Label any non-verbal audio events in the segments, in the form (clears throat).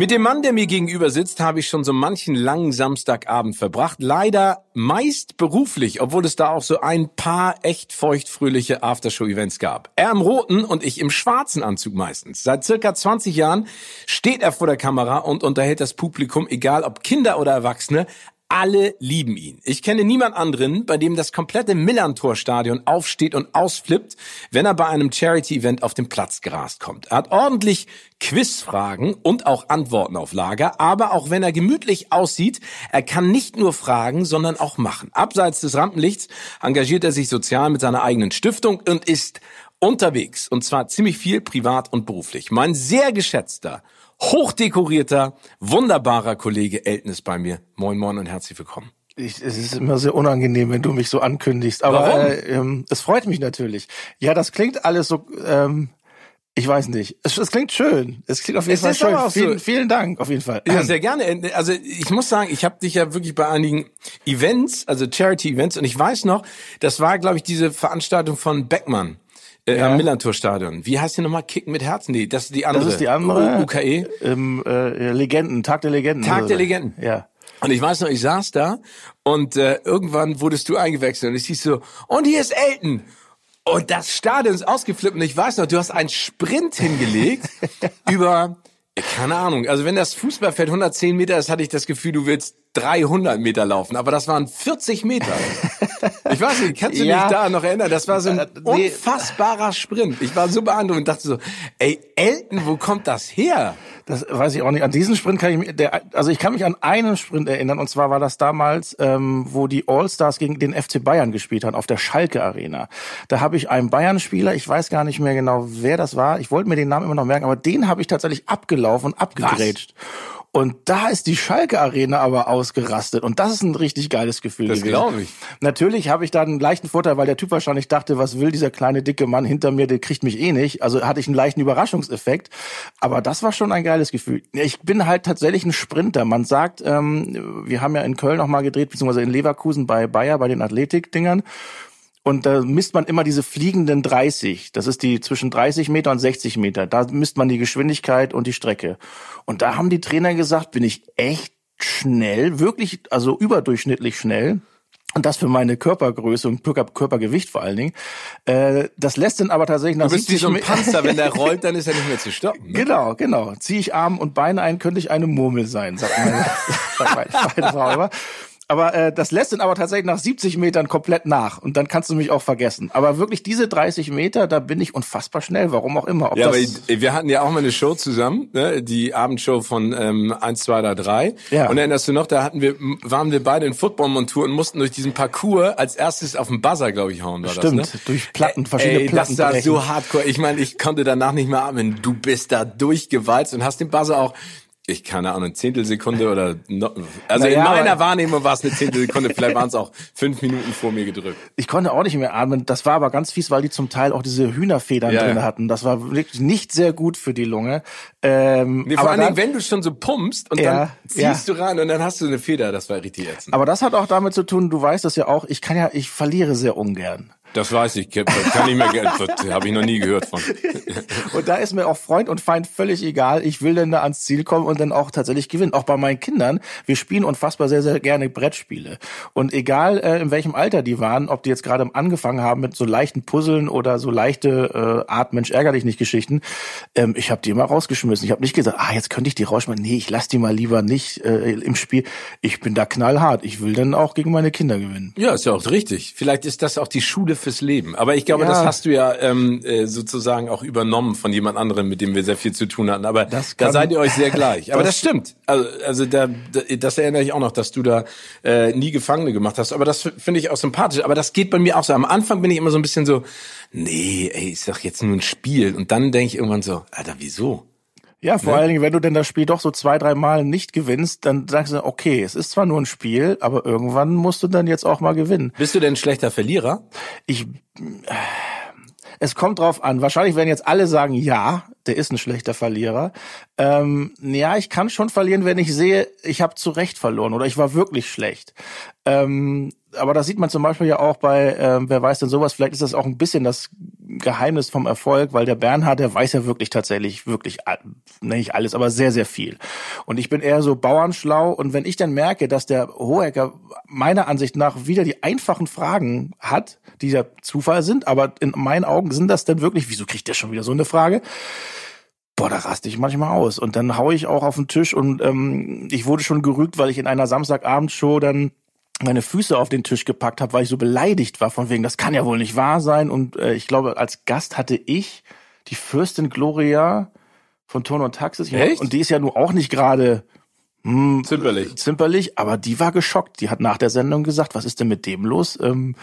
Mit dem Mann, der mir gegenüber sitzt, habe ich schon so manchen langen Samstagabend verbracht. Leider meist beruflich, obwohl es da auch so ein paar echt feuchtfröhliche Aftershow-Events gab. Er im roten und ich im schwarzen Anzug meistens. Seit circa 20 Jahren steht er vor der Kamera und unterhält das Publikum, egal ob Kinder oder Erwachsene, alle lieben ihn. Ich kenne niemand anderen, bei dem das komplette Millantor-Stadion aufsteht und ausflippt, wenn er bei einem Charity-Event auf den Platz gerast kommt. Er hat ordentlich Quizfragen und auch Antworten auf Lager, aber auch wenn er gemütlich aussieht, er kann nicht nur fragen, sondern auch machen. Abseits des Rampenlichts engagiert er sich sozial mit seiner eigenen Stiftung und ist unterwegs, und zwar ziemlich viel privat und beruflich. Mein sehr geschätzter hochdekorierter, wunderbarer Kollege Elton ist bei mir. Moin, moin und herzlich willkommen. Ich, es ist immer sehr unangenehm, wenn du mich so ankündigst. Aber? Äh, ähm, es freut mich natürlich. Ja, das klingt alles so. Ähm, ich weiß nicht. Es, es klingt schön. Es klingt auf jeden Es Fall schön. auch Vielen, so. vielen Dank, auf jeden Fall. Ja, sehr gerne. Also ich muss sagen, ich habe dich ja wirklich bei einigen Events, also Charity-Events, und ich weiß noch, das war, glaube ich, diese Veranstaltung von Beckmann. Äh, Ja. am Millantor-Stadion. Wie heißt die nochmal? Kicken mit Herzen? Nee, das ist die andere. Das ist die andere. U- UKE. Ähm, äh, Legenden, Tag der Legenden. Tag der. Legenden. Ja. Und ich weiß noch, ich saß da und äh, irgendwann wurdest du eingewechselt und ich hieß so, und hier ist Elton. Und das Stadion ist ausgeflippt und ich weiß noch, du hast einen Sprint hingelegt (laughs) über, äh, keine Ahnung, also wenn das Fußballfeld 110 Meter ist, hatte ich das Gefühl, du willst 300 Meter laufen, aber das waren 40 Meter. (laughs) Ich weiß nicht, kannst du Ja. dich da noch erinnern? Das war so ein Äh, unfassbarer Sprint. Ich war so beeindruckt und dachte so, ey, Elton, wo kommt das her? Das weiß ich auch nicht. An diesen Sprint kann ich mich, der, also ich kann mich an einen Sprint erinnern, und zwar war das damals, ähm, wo die All-Stars gegen den FC Bayern gespielt haben, auf der Schalke Arena. Da habe ich einen Bayern-Spieler, ich weiß gar nicht mehr genau, wer das war. Ich wollte mir den Namen immer noch merken, aber den habe ich tatsächlich abgelaufen und abgegrätscht. Und da ist die Schalke Arena aber ausgerastet. Und das ist ein richtig geiles Gefühl Das gewesen. glaub ich. Natürlich habe ich da einen leichten Vorteil, weil der Typ wahrscheinlich dachte, was will dieser kleine dicke Mann hinter mir, der kriegt mich eh nicht. Also hatte ich einen leichten Überraschungseffekt. Aber das war schon ein geiles Gefühl. Ich bin halt tatsächlich ein Sprinter. Man sagt, ähm, wir haben ja in Köln noch mal gedreht, beziehungsweise in Leverkusen bei Bayer, bei den Athletikdingern. Und da misst man immer diese fliegenden 30. Das ist die zwischen 30 Meter und 60 Meter. Da misst man die Geschwindigkeit und die Strecke. Und da haben die Trainer gesagt, bin ich echt schnell, wirklich, also überdurchschnittlich schnell. Und das für meine Körpergröße und Körper, Körpergewicht vor allen Dingen. Äh, das lässt dann aber tatsächlich nach Du bist wie 70 so ein Panzer, wenn der (laughs) rollt, dann ist er nicht mehr zu stoppen. Ne? Genau, genau. Ziehe ich Arm und Beine ein, könnte ich eine Murmel sein, sagt meine, (laughs) sagt meine, meine Frau immer. Aber äh, das lässt dann aber tatsächlich nach 70 Metern komplett nach und dann kannst du mich auch vergessen. Aber wirklich diese 30 Meter, da bin ich unfassbar schnell, warum auch immer. Ob Ja, aber wir hatten ja auch mal eine Show zusammen, ne? die Abendshow von ähm, 1, 2, 3, 3. Ja. Und erinnerst du noch, da hatten wir, waren wir beide in Footballmontur und mussten durch diesen Parcours als erstes auf den Buzzer, glaube ich, hauen. War Stimmt, das, ne? durch Platten, verschiedene Ey, Platten Das war so hardcore. Ich meine, ich konnte danach nicht mehr atmen. Du bist da durchgewalzt und hast den Buzzer auch ich keine Ahnung, Zehntelsekunde oder no, also Naja, in meiner Wahrnehmung war es eine Zehntelsekunde, vielleicht waren es auch fünf Minuten vor mir gedrückt. Ich konnte auch nicht mehr atmen. Das war aber ganz fies, weil die zum Teil auch diese Hühnerfedern Ja, drin ja. hatten. Das war wirklich nicht sehr gut für die Lunge. Ähm, Nee, vor aber allen Dingen, wenn du schon so pumpst und Ja, dann ziehst ja. du rein und dann hast du eine Feder, das war richtig ätzend. aber das hat auch damit zu tun, du weißt das ja auch, ich kann ja, ich verliere sehr ungern. Das weiß ich, kann ich mir, das habe ich noch nie gehört von. (laughs) Und da ist mir auch Freund und Feind völlig egal. Ich will dann da ans Ziel kommen und dann auch tatsächlich gewinnen. Auch bei meinen Kindern. Wir spielen unfassbar sehr, sehr gerne Brettspiele. Und egal, äh, in welchem Alter die waren, ob die jetzt gerade angefangen haben mit so leichten Puzzeln oder so leichte äh, Art Mensch ärger dich nicht Geschichten, ähm, ich habe die immer rausgeschmissen rausschmissen. Ich habe nicht gesagt, ah, jetzt könnte ich die rausschmeißen. Nee, ich lass die mal lieber nicht äh, im Spiel. Ich bin da knallhart. Ich will dann auch gegen meine Kinder gewinnen. Ja, ist ja auch richtig. Vielleicht ist das auch die Schule fürs Leben. Aber ich glaube, Ja. das hast du ja ähm, äh, sozusagen auch übernommen von jemand anderem, mit dem wir sehr viel zu tun hatten. Aber Das da kann- seid ihr euch sehr gleich. Aber (laughs) das, Das- stimmt. Also, also da, da, das erinnere ich auch noch, dass du da äh, nie Gefangene gemacht hast. Aber das finde ich auch sympathisch. Aber das geht bei mir auch so. Am Anfang bin ich immer so ein bisschen so, nee, ey, ist doch jetzt nur ein Spiel. Und dann denke ich irgendwann so, Alter, wieso? Ja, vor allen Dingen, wenn du denn das Spiel doch so zwei, drei Mal nicht gewinnst, dann sagst du, okay, es ist zwar nur ein Spiel, aber irgendwann musst du dann jetzt auch mal gewinnen. Bist du denn ein schlechter Verlierer? Ich, es kommt drauf an. Wahrscheinlich werden jetzt alle sagen, ja, der ist ein schlechter Verlierer. Ähm, ja, ich kann schon verlieren, wenn ich sehe, ich habe zu Recht verloren oder ich war wirklich schlecht. Ähm, aber das sieht man zum Beispiel ja auch bei, ähm, wer weiß denn sowas, vielleicht ist das auch ein bisschen das Geheimnis vom Erfolg, weil der Bernhard, der weiß ja wirklich tatsächlich, wirklich, ne, nicht alles, aber sehr, sehr viel. Und ich bin eher so bauernschlau und wenn ich dann merke, dass der Hohecker meiner Ansicht nach wieder die einfachen Fragen hat, die ja Zufall sind, aber in meinen Augen sind das dann wirklich, wieso kriegt der schon wieder so eine Frage? Boah, da raste ich manchmal aus. Und dann hau ich auch auf den Tisch und ähm, ich wurde schon gerügt, weil ich in einer Samstagabendshow dann meine Füße auf den Tisch gepackt habe, weil ich so beleidigt war von wegen, das kann ja wohl nicht wahr sein. Und äh, ich glaube, als Gast hatte ich die Fürstin Gloria von Turn und Taxis. Echt? Und die ist ja nun auch nicht gerade hm, Zimperlich. zimperlich, aber die war geschockt. Die hat nach der Sendung gesagt, was ist denn mit dem los? Ähm,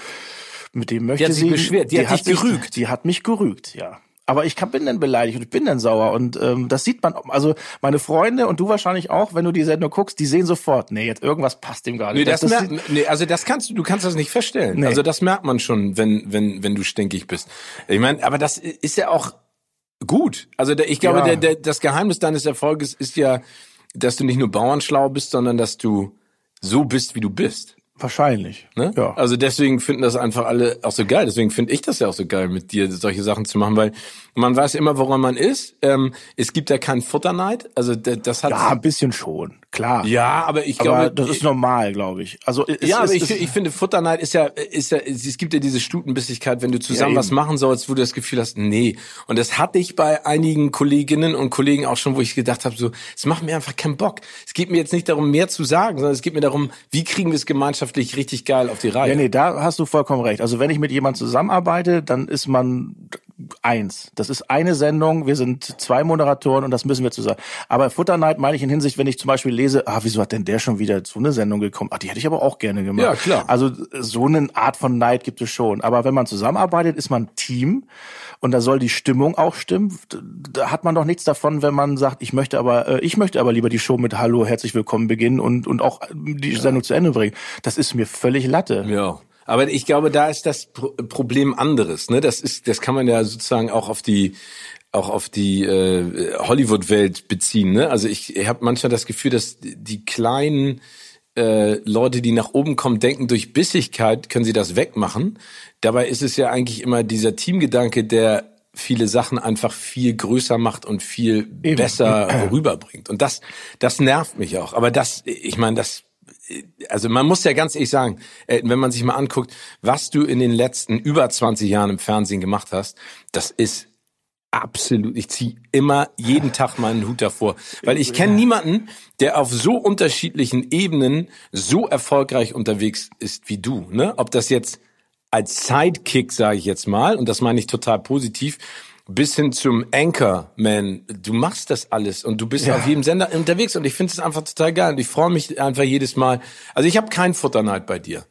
mit dem möchte hat sich sie. beschwert. Die hat dich sich- gerügt. Die hat mich gerügt, ja. Aber ich kann- bin dann beleidigt und ich bin dann sauer und ähm, das sieht man. Also meine Freunde und du wahrscheinlich auch, wenn du die Sendung guckst, die sehen sofort, nee, jetzt irgendwas passt dem gar Nee, nicht. das, merkt, nee, also das kannst du, du kannst das nicht feststellen. Nee. Also das merkt man schon, wenn, wenn, wenn du stinkig bist. Ich meine, aber das ist ja auch gut. Also der, ich glaube, Ja. der, der, das Geheimnis deines Erfolges ist ja, dass du nicht nur bauernschlau bist, sondern dass du so bist, wie du bist. Wahrscheinlich. Ne? Ja. Also deswegen finden das einfach alle auch so geil. Deswegen finde ich das ja auch so geil, mit dir solche Sachen zu machen, weil man weiß immer, woran man ist. Ähm, es gibt ja keinen Futterneid. Also das hat Ja, ein bisschen schon, klar. ja, aber ich aber glaube, das ist normal, glaube ich. Also es, ja, es, aber ich, ich finde, Futterneid ist ja, ist ja, es gibt ja diese Stutenbissigkeit, wenn du zusammen Ja, was machen sollst, wo du das Gefühl hast, nee. Und das hatte ich bei einigen Kolleginnen und Kollegen auch schon, wo ich gedacht habe, so, es macht mir einfach keinen Bock. Es geht mir jetzt nicht darum, mehr zu sagen, sondern es geht mir darum, wie kriegen wir es gemeinschaftlich richtig geil auf die Reihe. Ja, nee, da hast du vollkommen recht. Also wenn ich mit jemandem zusammenarbeite, dann ist man eins. Das ist eine Sendung, wir sind zwei Moderatoren und das müssen wir zusammen. Aber Futterneid meine ich in Hinsicht, wenn ich zum Beispiel lese, ah, wieso hat denn der schon wieder zu einer Sendung gekommen? Ach, die hätte ich aber auch gerne gemacht. Ja, klar. Also so eine Art von Neid gibt es schon. Aber wenn man zusammenarbeitet, ist man Team und da soll die Stimmung auch stimmen. Da hat man doch nichts davon, wenn man sagt, ich möchte aber, äh, ich möchte aber lieber die Show mit Hallo, herzlich willkommen beginnen und, und auch die Sendung zu Ende bringen. Das ist mir völlig Latte. Ja. Aber ich glaube, da ist das Pro Problem anderes. Ne? Das ist, das kann man ja sozusagen auch auf die auch auf die äh, Hollywood-Welt beziehen. Ne? Also ich, ich habe manchmal das Gefühl, dass die kleinen äh, Leute, die nach oben kommen, denken, durch Bissigkeit können sie das wegmachen. Dabei ist es ja eigentlich immer dieser Teamgedanke, der viele Sachen einfach viel größer macht und viel Eben. besser (clears throat) rüberbringt. Und das, das nervt mich auch. Aber das, ich meine, das also man muss ja ganz ehrlich sagen, äh, wenn man sich mal anguckt, was du in den letzten über 20 Jahren im Fernsehen gemacht hast, das ist absolut, ich ziehe immer jeden Tag meinen Hut davor. Weil ich kenne niemanden, der auf so unterschiedlichen Ebenen so erfolgreich unterwegs ist wie du. Ne? Ob das jetzt als Sidekick, sage ich jetzt mal, und das meine ich total positiv, bis hin zum Anchorman. Du machst das alles und du bist Ja. auf jedem Sender unterwegs und ich finde es einfach total geil und ich freue mich einfach jedes Mal. Also ich habe keinen Futterneid bei dir.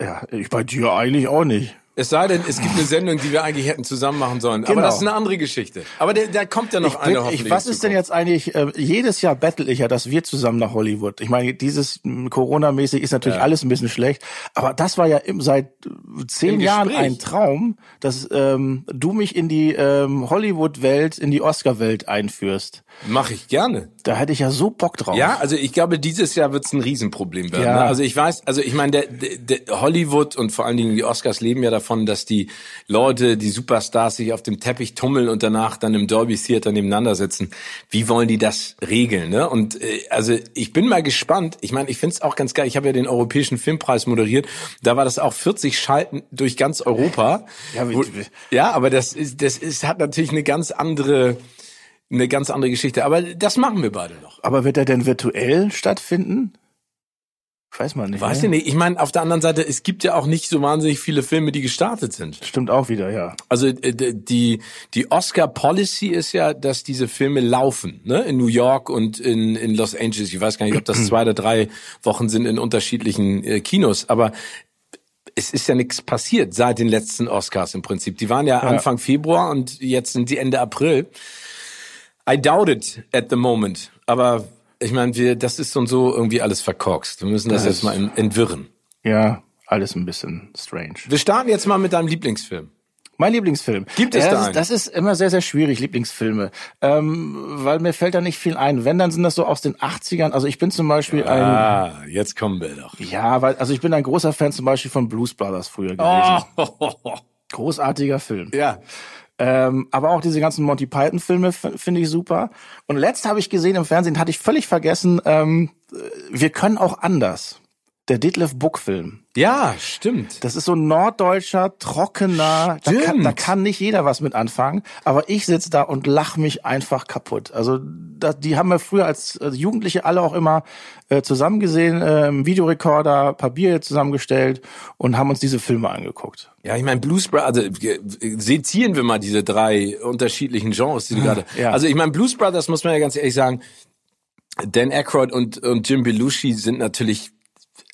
Ja, ich bei dir eigentlich auch nicht. Es sei denn, es gibt eine Sendung, die wir eigentlich hätten zusammen machen sollen. Aber Genau. das ist eine andere Geschichte. Aber der, da kommt ja noch Ich eine bin, ich, was ist denn jetzt eigentlich, äh, jedes Jahr bettel ich ja, dass wir zusammen nach Hollywood. Ich meine, dieses Corona-mäßig ist natürlich alles ein bisschen schlecht, aber das war ja im, seit äh, zehn Im Jahren Gespräch. ein Traum, dass ähm, du mich in die ähm, Hollywood-Welt, in die Oscar-Welt einführst. Mache ich gerne. Da hätte ich ja so Bock drauf. Ja, also ich glaube, dieses Jahr wird es ein Riesenproblem werden. Ja. Ne? Also ich weiß, also ich meine, der, der, der Hollywood und vor allen Dingen die Oscars leben ja davon, dass die Leute, die Superstars sich auf dem Teppich tummeln und danach dann im Dolby Theater nebeneinander sitzen. Wie wollen die das regeln? Ne? Und äh, also ich bin mal gespannt. Ich meine, ich finde es auch ganz geil. Ich habe ja den Europäischen Filmpreis moderiert. Da war das auch 40 Schalten durch ganz Europa. Ja, Wo, ja aber das ist, das ist, hat natürlich eine ganz andere eine ganz andere Geschichte. Aber das machen wir beide noch. Aber wird er denn virtuell stattfinden? Weiß man nicht. Weiß ne? ich nicht. Ich meine, auf der anderen Seite, es gibt ja auch nicht so wahnsinnig viele Filme, die gestartet sind. Stimmt auch wieder, ja. Also äh, die die Oscar Policy ist ja, dass diese Filme laufen, ne? In New York und in in Los Angeles. Ich weiß gar nicht, ob das (clears throat) zwei oder drei Wochen sind in unterschiedlichen äh, Kinos, aber es ist ja nichts passiert seit den letzten Oscars im Prinzip. Die waren ja, Anfang Februar und jetzt sind die Ende April. I doubt it at the moment, aber ich meine, wir das ist so und so irgendwie alles verkorkst. Wir müssen das, Das jetzt mal en- entwirren. Ja, alles ein bisschen strange. Wir starten jetzt mal mit deinem Lieblingsfilm. Mein Lieblingsfilm. Gibt es ja, da das, einen? ist, das ist immer sehr, sehr schwierig, Lieblingsfilme. Ähm, weil mir fällt da nicht viel ein. Wenn, dann sind das so aus den 80ern. Also ich bin zum Beispiel ein, Ah, jetzt kommen wir doch. ja, weil, also ich bin ein großer Fan zum Beispiel von Blues Brothers früher gewesen. (laughs) Großartiger Film. Ja. Ähm, aber auch diese ganzen Monty Python Filme finde ich super. Und letzt habe ich gesehen im Fernsehen, hatte ich völlig vergessen, ähm, wir können auch anders. Der Detlef Buck Film. Ja, stimmt. Das ist so ein norddeutscher, trockener, da kann, da kann nicht jeder was mit anfangen, aber ich sitz da und lach mich einfach kaputt. Also da, die haben wir früher als Jugendliche alle auch immer äh, zusammen gesehen, äh, Videorekorder, Papier zusammengestellt und haben uns diese Filme angeguckt. Ja, ich meine Blues Brothers, also sezieren wir mal diese drei unterschiedlichen Genres, die du gerade. Ja. Also ich meine Blues Brothers muss man ja ganz ehrlich sagen, Dan Aykroyd und und Jim Belushi sind natürlich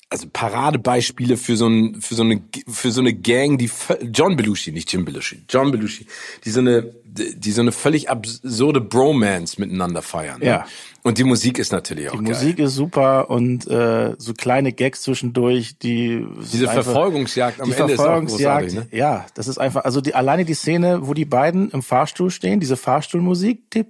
also Paradebeispiele für so ein für so eine für so eine Gang, die John Belushi, nicht Jim Belushi, John Belushi, die so eine die so eine völlig absurde Bromance miteinander feiern. ne? Ja. Und die Musik ist natürlich auch Die geil. Musik ist super und äh, so kleine Gags zwischendurch, die Diese einfach- Verfolgungsjagd am die Ende ist auch Verfolgungsjagd, großartig, ne? ja, das ist einfach, also die alleine die Szene, wo die beiden im Fahrstuhl stehen, diese Fahrstuhlmusik, tipp,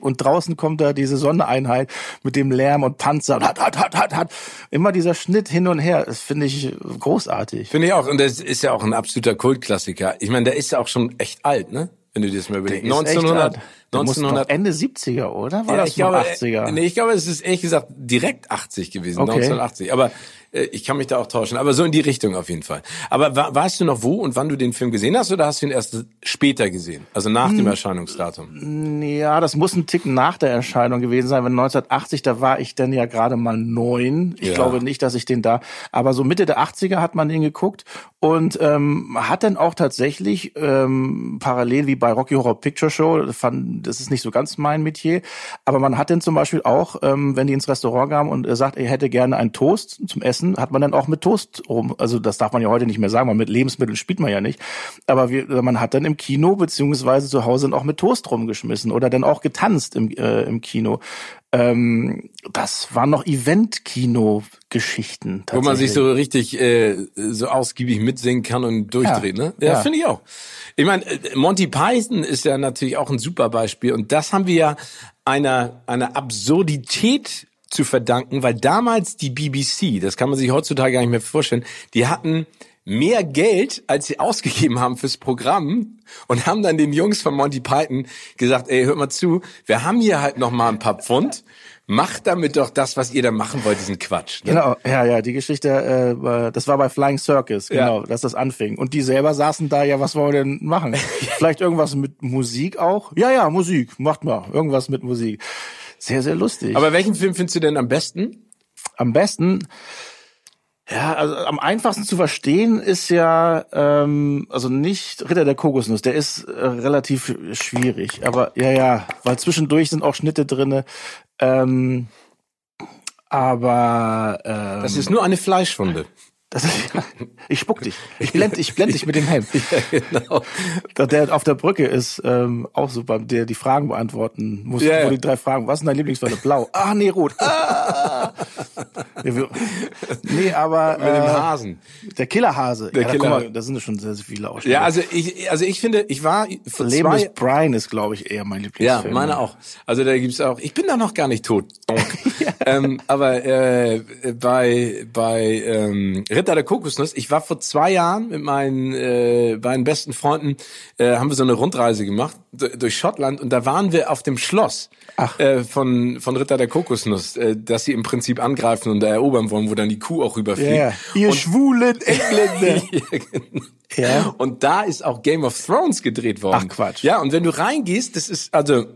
und draußen kommt da diese Sondereinheit mit dem Lärm und Panzer und hat, hat, hat, hat, hat. Immer dieser Schnitt hin und her, das finde ich großartig. Finde ich auch. Und das ist ja auch ein absoluter Kultklassiker. Ich meine, der ist ja auch schon echt alt, ne? Wenn du dir das mal überlegst. Ist echt 1900, alt. Der muss 1900, doch Ende 70er, oder? War ja, das ich glaube, noch 80er? äh, nee, ich glaube, es ist ehrlich gesagt direkt 80 gewesen, Okay. 1980. Aber ich kann mich da auch täuschen. Aber so in die Richtung auf jeden Fall. Aber wa weißt du noch wo und wann du den Film gesehen hast oder hast du ihn erst später gesehen? Also nach Hm. dem Erscheinungsdatum? Ja, das muss ein Tick nach der Erscheinung gewesen sein. Wenn 1980, da war ich dann ja gerade mal neun. Ich Ja. glaube nicht, dass ich den da. Aber so Mitte der 80er hat man den geguckt und ähm, hat dann auch tatsächlich ähm, parallel wie bei Rocky Horror Picture Show, das fand, das ist nicht so ganz mein Metier, aber man hat dann zum Beispiel auch, ähm, wenn die ins Restaurant kamen und er sagt, er hätte gerne einen Toast zum Essen, hat man dann auch mit Toast rum. Also das darf man ja heute nicht mehr sagen, weil mit Lebensmitteln spielt man ja nicht. Aber wir, man hat dann im Kino beziehungsweise zu Hause dann auch mit Toast rumgeschmissen oder dann auch getanzt im, äh, im Kino. Ähm, das waren noch Event-Kino-Geschichten. Wo man sich so richtig äh, so ausgiebig mitsingen kann und durchdreht, Ja, ne? Ja, ja. finde ich auch. Ich meine, äh, Monty Python ist ja natürlich auch ein super Beispiel und das haben wir ja einer einer Absurdität zu verdanken, weil damals die BBC, das kann man sich heutzutage gar nicht mehr vorstellen, die hatten mehr Geld, als sie ausgegeben haben fürs Programm und haben dann den Jungs von Monty Python gesagt, ey, hört mal zu, wir haben hier halt noch mal ein paar Pfund, macht damit doch das, was ihr da machen wollt, diesen Quatsch. Ne? Genau, ja, ja, die Geschichte, äh, das war bei Flying Circus, Ja. genau, dass das anfing. Und die selber saßen da, ja, was wollen wir denn machen? (laughs) Vielleicht irgendwas mit Musik auch? Ja, ja, Musik, macht mal, irgendwas mit Musik. Sehr, sehr lustig. Aber welchen Film findest du denn am besten? am besten, ja, also am einfachsten zu verstehen ist ja, ähm, also nicht Ritter der Kokosnuss, der ist äh, relativ schwierig, aber ja, ja, weil zwischendurch sind auch Schnitte drinne. Ähm, aber ähm, Das ist nur eine Fleischwunde. Ist, ich spuck dich. Ich blend, ich blend dich mit dem Helm. (laughs) genau. Der, der auf der Brücke ist ähm, auch super, der die Fragen beantworten muss. Ja, ja. die drei Fragen. Was ist dein Lieblingsfarbe? Blau. (laughs) Ah, nee, rot. Ah. Ja, nee, aber (laughs) Mit dem äh, Hasen. der Killerhase. Der ja, da, Killer- guck mal, da sind ja schon sehr, sehr viele Ausschnitte. Ja, also ich, also ich finde, ich war vor Leben zwei, des Brian ist, glaube ich, eher mein ja, Lieblingsfilm. meine auch. Also da gibt's auch. Ich bin da noch gar nicht tot. ähm, aber äh, bei bei ähm, Ritter der Kokosnuss. Ich war vor zwei Jahren mit meinen äh, beiden besten Freunden äh, haben wir so eine Rundreise gemacht durch Schottland und da waren wir auf dem Schloss. Äh, von von Ritter der Kokosnuss, äh, dass sie im Prinzip angreifen und erobern wollen, wo dann die Kuh auch rüberfliegt. Ja, ihr und, schwulen (laughs) Engländer. ja, genau. Ja. Und da ist auch Game of Thrones gedreht worden. Ach, Quatsch. Ja, und wenn du reingehst, das ist also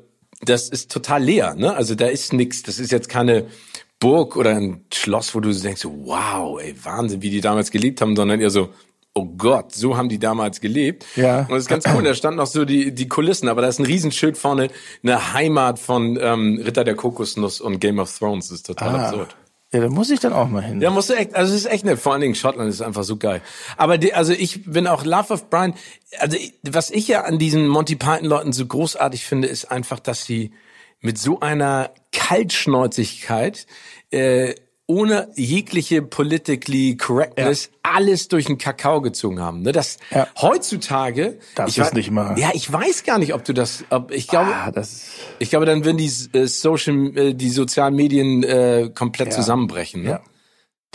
das ist total leer, ne? Also da ist nix, das ist jetzt keine Burg oder ein Schloss, wo du denkst, wow, ey, Wahnsinn, wie die damals gelebt haben, sondern eher so, oh Gott, so haben die damals gelebt. Ja. Und das ist ganz cool, da standen noch so die, die Kulissen, aber da ist ein Riesenschild vorne, eine Heimat von ähm, Ritter der Kokosnuss und Game of Thrones, das ist total Ah. absurd. Ja, da muss ich dann auch mal hin. Ja, musst du echt, also es ist echt nett. Vor allen Dingen Schottland ist einfach so geil. Aber die, also ich bin auch Love of Brian. Also was ich ja an diesen Monty Python Leuten so großartig finde, ist einfach, dass sie mit so einer Kaltschnäuzigkeit äh, ohne jegliche politically correctness alles durch den Kakao gezogen haben. Ne? Das Ja. heutzutage Das ich ist wei- nicht mal- Ja, ich weiß gar nicht, ob du das. Ob, ich glaube, Ah, das ich glaube, dann würden die äh, Social, äh, die sozialen Medien äh, komplett Ja. zusammenbrechen. Ne? Ja.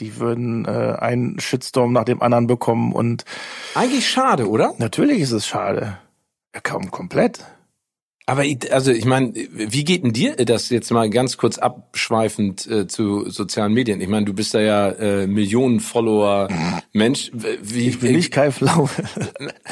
die würden äh, einen Shitstorm nach dem anderen bekommen und Eigentlich schade, oder? natürlich ist es schade. Ja, kaum komplett. Aber ich, also ich meine, wie geht denn dir das jetzt mal ganz kurz abschweifend äh, zu sozialen Medien? Ich meine, du bist da ja äh, Millionen Follower Mensch. Wie, Ich bin nicht Kai Flaue. (laughs)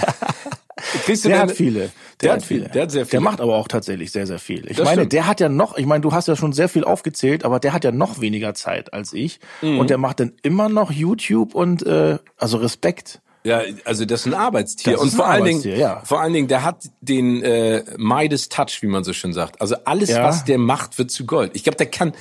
kriegst du Der denn- hat viele. Der hat viel- der hat sehr Der viele. macht aber auch tatsächlich sehr, sehr viel. Ich Das meine, stimmt. der hat ja noch, ich meine, du hast ja schon sehr viel aufgezählt, aber der hat ja noch weniger Zeit als ich. Mhm. Und der macht dann immer noch YouTube und äh, also Respekt. Ja, also das ist ein Arbeitstier Das und ist ein vor allen Dingen, ja. vor allen Dingen, der hat den äh, Midas Touch, wie man so schön sagt. Also alles, Ja. was der macht, wird zu Gold. Ich glaube, der kann,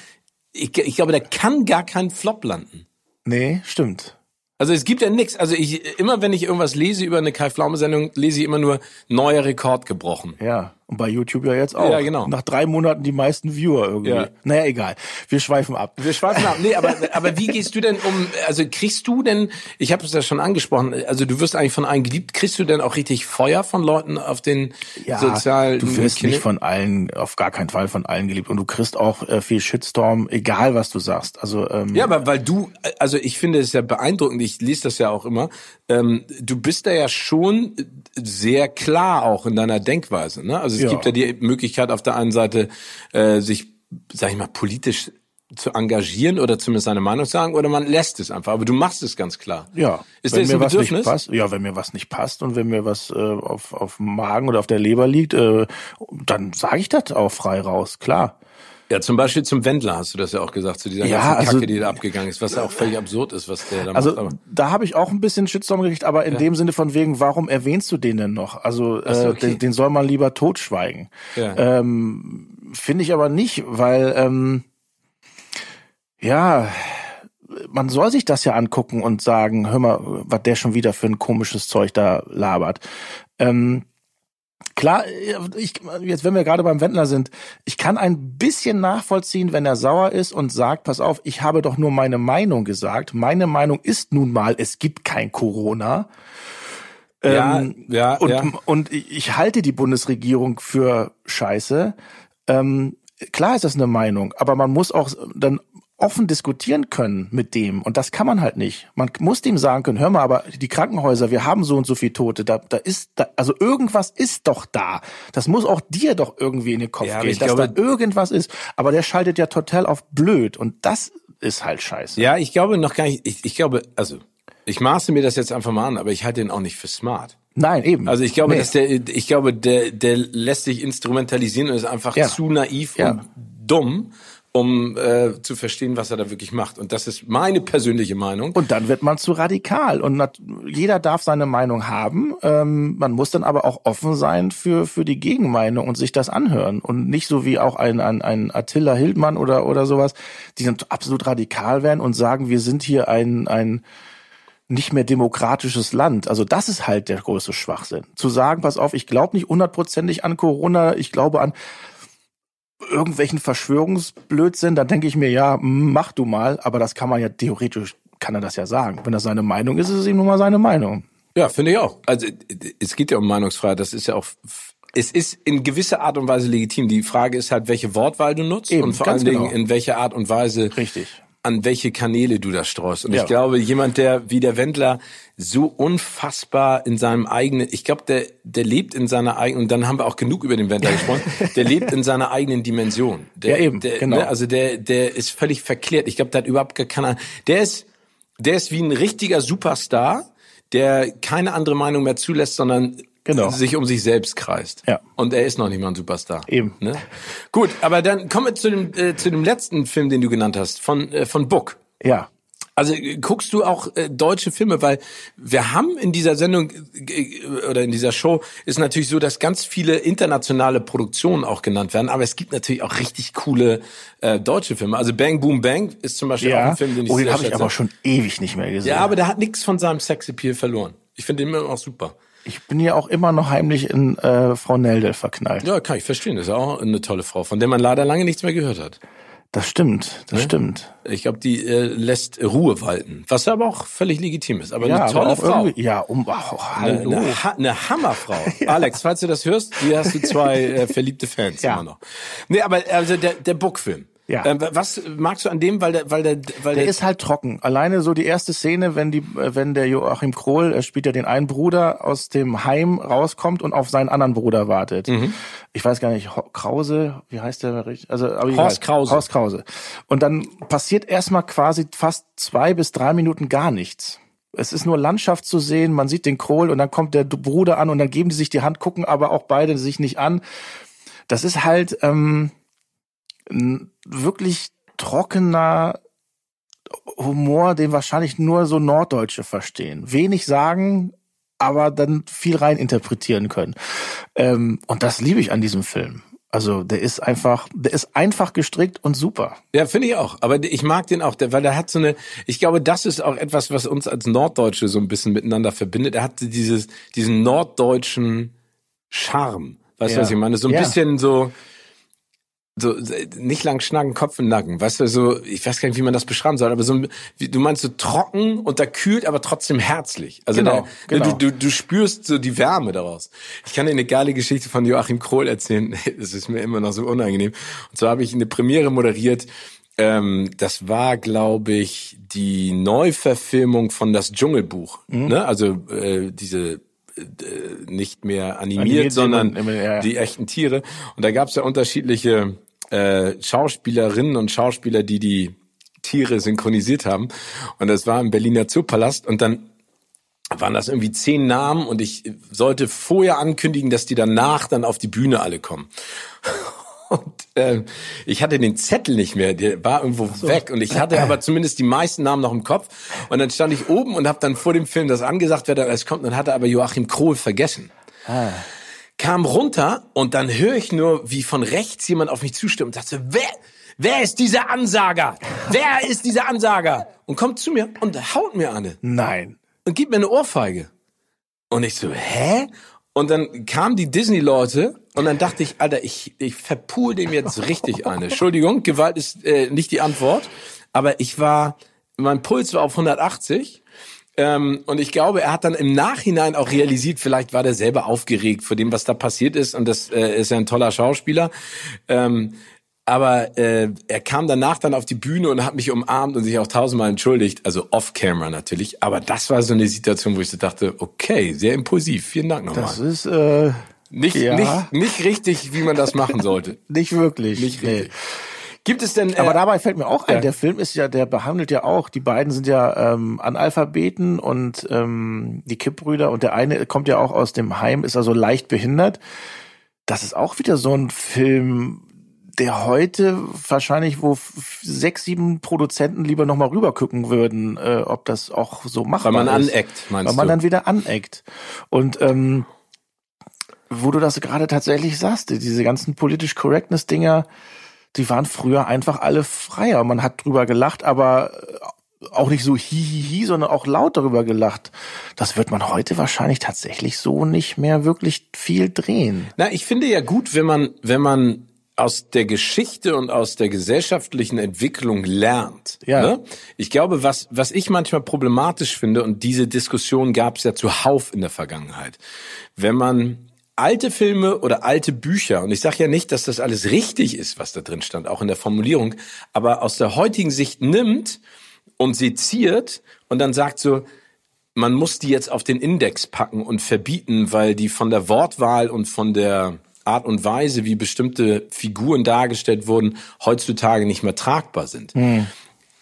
ich, ich glaube, der kann gar keinen Flop landen. Nee, stimmt. Also es gibt ja nichts. Also ich immer, wenn ich irgendwas lese über eine Kai Pflaume Sendung, lese ich immer nur neuer Rekord gebrochen. Ja. Und bei YouTube ja jetzt auch. Ja, genau. Nach drei Monaten die meisten Viewer irgendwie. Ja. Naja, egal. Wir schweifen ab. Wir schweifen ab. Nee, aber, aber wie gehst du denn um, also kriegst du denn, ich habe es ja schon angesprochen, also du wirst eigentlich von allen geliebt, kriegst du denn auch richtig Feuer von Leuten auf den Ja, sozialen du wirst Kanälen? nicht von allen, auf gar keinen Fall von allen geliebt. Und du kriegst auch äh, viel Shitstorm, egal was du sagst. Also ähm, Ja, aber weil du, also ich finde es ja beeindruckend, ich lese das ja auch immer, ähm, du bist da ja schon sehr klar auch in deiner Denkweise. Ne? Also es Ja. gibt ja die Möglichkeit auf der einen Seite, äh, sich, sag ich mal, politisch zu engagieren oder zumindest seine Meinung zu sagen, oder man lässt es einfach. Aber du machst es ganz klar. Ja, Ist wenn das mir ein was nicht passt, ja, wenn mir was nicht passt und wenn mir was äh, auf auf dem Magen oder auf der Leber liegt, äh, dann sage ich das auch frei raus, klar. Ja, zum Beispiel zum Wendler hast du das ja auch gesagt, zu dieser Ja, ganzen also- Kacke, die da abgegangen ist, was ja auch völlig absurd ist, was der da Also macht. Aber da habe ich auch ein bisschen Shitstorm gekriegt, aber in dem Sinne von wegen, warum erwähnst du den denn noch? Also so, äh, okay. den, den soll man lieber totschweigen. Ja. Ähm, Finde ich aber nicht, weil ähm, ja, man soll sich das ja angucken und sagen, hör mal, was der schon wieder für ein komisches Zeug da labert. Ähm, Klar, ich, jetzt wenn wir gerade beim Wendler sind, ich kann ein bisschen nachvollziehen, wenn er sauer ist und sagt, pass auf, ich habe doch nur meine Meinung gesagt. Meine Meinung ist nun mal, es gibt kein Corona. ja, Ähm, ja, und, ja. und ich halte die Bundesregierung für scheiße. Ähm, klar ist das eine Meinung, aber man muss auch dann offen diskutieren können mit dem. Und das kann man halt nicht. Man muss dem sagen können, hör mal, aber die Krankenhäuser, wir haben so und so viel Tote, da, da ist, da, also irgendwas ist doch da. Das muss auch dir doch irgendwie in den Kopf Ja, gehen, dass glaube- da irgendwas ist. Aber der schaltet ja total auf blöd. Und das ist halt scheiße. Ja, ich glaube noch gar nicht, ich, ich glaube, also, ich maße mir das jetzt einfach mal an, aber ich halte ihn auch nicht für smart. Nein, eben. Also ich glaube, Nee. dass der, ich glaube, der, der lässt sich instrumentalisieren und ist einfach Ja. zu naiv Ja. und dumm, um äh, zu verstehen, was er da wirklich macht. Und das ist meine persönliche Meinung. Und dann wird man zu radikal. Und jeder darf seine Meinung haben. Ähm, man muss dann aber auch offen sein für, für die Gegenmeinung und sich das anhören. Und nicht so wie auch ein, ein, ein Attila Hildmann oder, oder sowas, die dann absolut radikal werden und sagen, wir sind hier ein, ein nicht mehr demokratisches Land. Also das ist halt der größte Schwachsinn. Zu sagen, pass auf, ich glaube nicht hundertprozentig an Corona, ich glaube an irgendwelchen Verschwörungsblödsinn, dann denke ich mir, ja, mm, mach du mal, aber das kann man ja theoretisch, kann er das ja sagen. Wenn das seine Meinung ist, ist es ihm nun mal seine Meinung. Ja, finde ich auch. Also es geht ja um Meinungsfreiheit. Das ist ja auch, es ist in gewisser Art und Weise legitim. Die Frage ist halt, welche Wortwahl du nutzt Eben, und vor allen Dingen genau. in welcher Art und Weise Richtig. An welche Kanäle du da streust. Und Ja. ich glaube, jemand, der wie der Wendler so unfassbar in seinem eigenen, ich glaube, der, der lebt in seiner eigenen, und dann haben wir auch genug über den Wendler (laughs) gesprochen, der lebt in seiner eigenen Dimension. Der, Ja, eben, der, genau. Ne, also der, der ist völlig verklärt. Ich glaube, der hat überhaupt gar keine, der ist, der ist wie ein richtiger Superstar, der keine andere Meinung mehr zulässt, sondern Genau. sich um sich selbst kreist. Ja. Und er ist noch nicht mal ein Superstar. Eben. Ne? Gut, aber dann kommen wir zu dem, äh, zu dem letzten Film, den du genannt hast, von, äh, von Book. Ja. Also äh, guckst du auch äh, deutsche Filme, weil wir haben in dieser Sendung äh, oder in dieser Show ist natürlich so, dass ganz viele internationale Produktionen auch genannt werden, aber es gibt natürlich auch richtig coole äh, deutsche Filme. Also Bang Boom Bang ist zum Beispiel auch Ja. ein Film, den ich oh, den habe ich aber schon ewig nicht mehr gesehen. Ja, aber der hat nichts von seinem Sexappeal verloren. Ich finde den immer noch super. Ich bin ja auch immer noch heimlich in äh, Frau Nelder verknallt. Ja, kann ich verstehen. Das ist auch eine tolle Frau, von der man leider lange nichts mehr gehört hat. Das stimmt, das stimmt. Ich glaube, die äh, lässt Ruhe walten, was aber auch völlig legitim ist. Aber Ja, eine aber tolle auch Frau. ja, um, oh, Eine, hallo. eine, ha eine Hammerfrau. (laughs) Alex, falls du das hörst, hier hast du zwei (laughs) äh, verliebte Fans Ja. immer noch. Nee, aber also der, der Bookfilm. Ja. Ähm, was magst du an dem, weil der, weil der, weil Der der, ist halt trocken. Alleine so die erste Szene, wenn die, äh, wenn der Joachim Krohl, er spielt ja den einen Bruder aus dem Heim rauskommt und auf seinen anderen Bruder wartet. Mhm. Ich weiß gar nicht, Ho- Krause, wie heißt der richtig? Also, aber. Horst Krause. Horst Krause. Und dann passiert erstmal quasi fast zwei bis drei Minuten gar nichts. Es ist nur Landschaft zu sehen, man sieht den Kohl und dann kommt der Bruder an und dann geben die sich die Hand, gucken aber auch beide sich nicht an. Das ist halt ähm, wirklich trockener Humor, den wahrscheinlich nur so Norddeutsche verstehen. Wenig sagen, aber dann viel rein interpretieren können. Ähm, und das liebe ich an diesem Film. Also der ist einfach, der ist einfach gestrickt und super. ja, finde ich auch. Aber ich mag den auch, weil der hat so eine, ich glaube, das ist auch etwas, was uns als Norddeutsche so ein bisschen miteinander verbindet. Er hat dieses, diesen norddeutschen Charme. Weißt du, Ja. was ich meine? So ein Ja. bisschen so, so nicht lang schnacken, Kopf im Nacken. Weißt du, so, ich weiß gar nicht, wie man das beschreiben soll, aber so, ein- wie, du meinst so trocken, unterkühlt, aber trotzdem herzlich. Also Genau, da, genau. Du, du, du spürst so die Wärme daraus. Ich kann dir eine geile Geschichte von Joachim Krohl erzählen. (laughs) Das ist mir immer noch so unangenehm. Und zwar habe ich eine Premiere moderiert. Ähm, das war, glaube ich, die Neuverfilmung von das Dschungelbuch. Mhm. Ne? Also äh, diese nicht mehr animiert, Animiert, sondern sondern, ja, ja. die echten Tiere. Und da gab es ja unterschiedliche äh, Schauspielerinnen und Schauspieler, die die Tiere synchronisiert haben. Und das war im Berliner Zoopalast. Und dann waren das irgendwie zehn Namen und ich sollte vorher ankündigen, dass die danach dann auf die Bühne alle kommen. Und äh, ich hatte den Zettel nicht mehr, der war irgendwo weg und ich hatte aber zumindest die meisten Namen noch im Kopf. Und dann stand ich oben und habe dann vor dem Film das angesagt, wer da alles kommt. Und dann hatte aber Joachim Krohl vergessen. Kam runter und dann höre ich nur, wie von rechts jemand auf mich zustimmt und sagte, wer, wer ist dieser Ansager? Wer ist dieser Ansager? Und kommt zu mir und haut mir eine Nein. und gibt mir eine Ohrfeige. Und ich so, hä? Und dann kamen die Disney-Leute und dann dachte ich, Alter, ich, ich verpul dem jetzt richtig eine. Entschuldigung, Gewalt ist äh, nicht die Antwort, aber ich war, mein Puls war auf 180 ähm, und ich glaube, er hat dann im Nachhinein auch realisiert, vielleicht war der selber aufgeregt vor dem, was da passiert ist und das äh, ist ja ein toller Schauspieler. Ähm, aber äh, er kam danach dann auf die Bühne und hat mich umarmt und sich auch tausendmal entschuldigt, also off-camera natürlich. Aber das war so eine Situation, wo ich so dachte, okay, sehr impulsiv. Vielen Dank nochmal. Das ist äh, Nicht, ja. nicht, nicht richtig, wie man das machen sollte. (laughs) nicht wirklich. Nicht Nee. richtig. Gibt es denn? Äh, Aber dabei fällt mir auch ein, ja. der Film ist ja, der behandelt ja auch, die beiden sind ja ähm, Analphabeten und ähm, die Kippbrüder und der eine kommt ja auch aus dem Heim, ist also leicht behindert. Das ist auch wieder so ein Film, der heute wahrscheinlich, wo sechs, sieben Produzenten lieber nochmal rübergucken würden, äh, ob das auch so machbar Weil man ist. aneckt, meinst Weil man du? dann wieder aneckt. Und ähm, wo du das gerade tatsächlich sagst, diese ganzen politisch Correctness-Dinger, die waren früher einfach alle freier. Man hat drüber gelacht, aber äh, auch nicht so hihihi, sondern auch laut darüber gelacht. Das wird man heute wahrscheinlich tatsächlich so nicht mehr wirklich viel drehen. Na, ich finde ja gut, wenn man, wenn man aus der Geschichte und aus der gesellschaftlichen Entwicklung lernt. Ja. Ne? Ich glaube, was, was ich manchmal problematisch finde, und diese Diskussion gab es ja zuhauf in der Vergangenheit, wenn man alte Filme oder alte Bücher, und ich sage ja nicht, dass das alles richtig ist, was da drin stand, auch in der Formulierung, aber aus der heutigen Sicht nimmt und seziert und dann sagt so, man muss die jetzt auf den Index packen und verbieten, weil die von der Wortwahl und von der Art und Weise, wie bestimmte Figuren dargestellt wurden, heutzutage nicht mehr tragbar sind. Hm.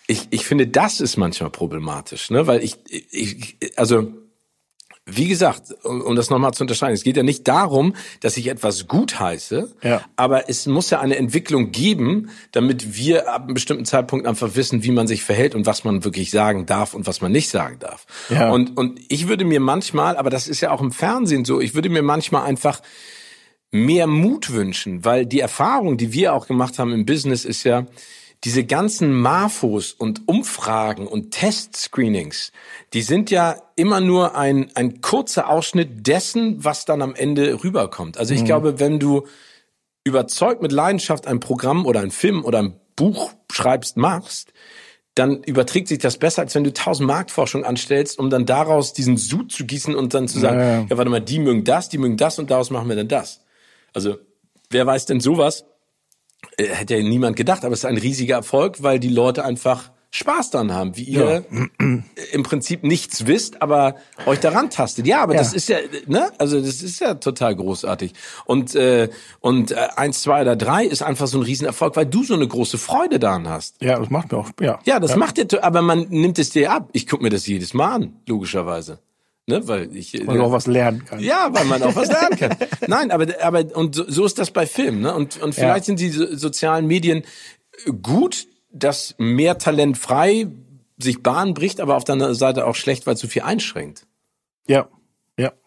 Ich, ich finde, das ist manchmal problematisch, ne? weil ich, ich also wie gesagt, um, um das nochmal zu unterscheiden, es geht ja nicht darum, dass ich etwas gut heiße, ja. aber es muss ja eine Entwicklung geben, damit wir ab einem bestimmten Zeitpunkt einfach wissen, wie man sich verhält und was man wirklich sagen darf und was man nicht sagen darf. Ja. Und, und ich würde mir manchmal, aber das ist ja auch im Fernsehen so, ich würde mir manchmal einfach mehr Mut wünschen, weil die Erfahrung, die wir auch gemacht haben im Business, ist ja, diese ganzen Marfos und Umfragen und Testscreenings, die sind ja immer nur ein, ein kurzer Ausschnitt dessen, was dann am Ende rüberkommt. Also ich mhm. glaube, wenn du überzeugt mit Leidenschaft ein Programm oder ein Film oder ein Buch schreibst, machst, dann überträgt sich das besser, als wenn du tausend Marktforschung anstellst, um dann daraus diesen Sud zu gießen und dann zu sagen, ja, ja. ja, warte mal, die mögen das, die mögen das und daraus machen wir dann das. Also, wer weiß denn sowas? Äh, hätte ja niemand gedacht, aber es ist ein riesiger Erfolg, weil die Leute einfach Spaß daran haben, wie ihr ja. im Prinzip nichts wisst, aber euch daran tastet. Ja, aber ja. das ist ja, ne, also das ist ja total großartig. Und äh, und äh, eins, zwei oder drei ist einfach so ein Riesenerfolg, weil du so eine große Freude daran hast. Ja, das macht mir auch. Ja, ja das ja. macht dir, aber man nimmt es dir ab. Ich guck mir das jedes Mal an, logischerweise. Ne, weil ich weil man auch was lernen kann. Ja, weil man auch was (laughs) lernen kann. Nein, aber aber und so, so ist das bei Filmen, ne? Und und vielleicht ja. sind die so, sozialen Medien gut, dass mehr Talent frei sich Bahn bricht, aber auf der anderen Seite auch schlecht, weil zu viel einschränkt. Ja.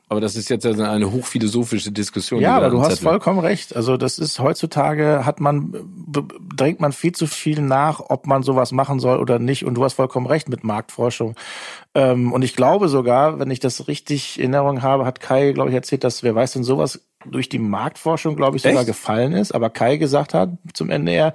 Aber das ist jetzt eine hochphilosophische Diskussion. Ja, aber du hast vollkommen recht. Also das ist heutzutage hat man drängt man viel zu viel nach, ob man sowas machen soll oder nicht. Und du hast vollkommen recht mit Marktforschung. Ähm, und ich glaube sogar, wenn ich das richtig in Erinnerung habe, hat Kai, glaube ich, erzählt, dass wer weiß denn sowas durch die Marktforschung, glaube ich, sogar Echt? gefallen ist. Aber Kai gesagt hat zum Ende her,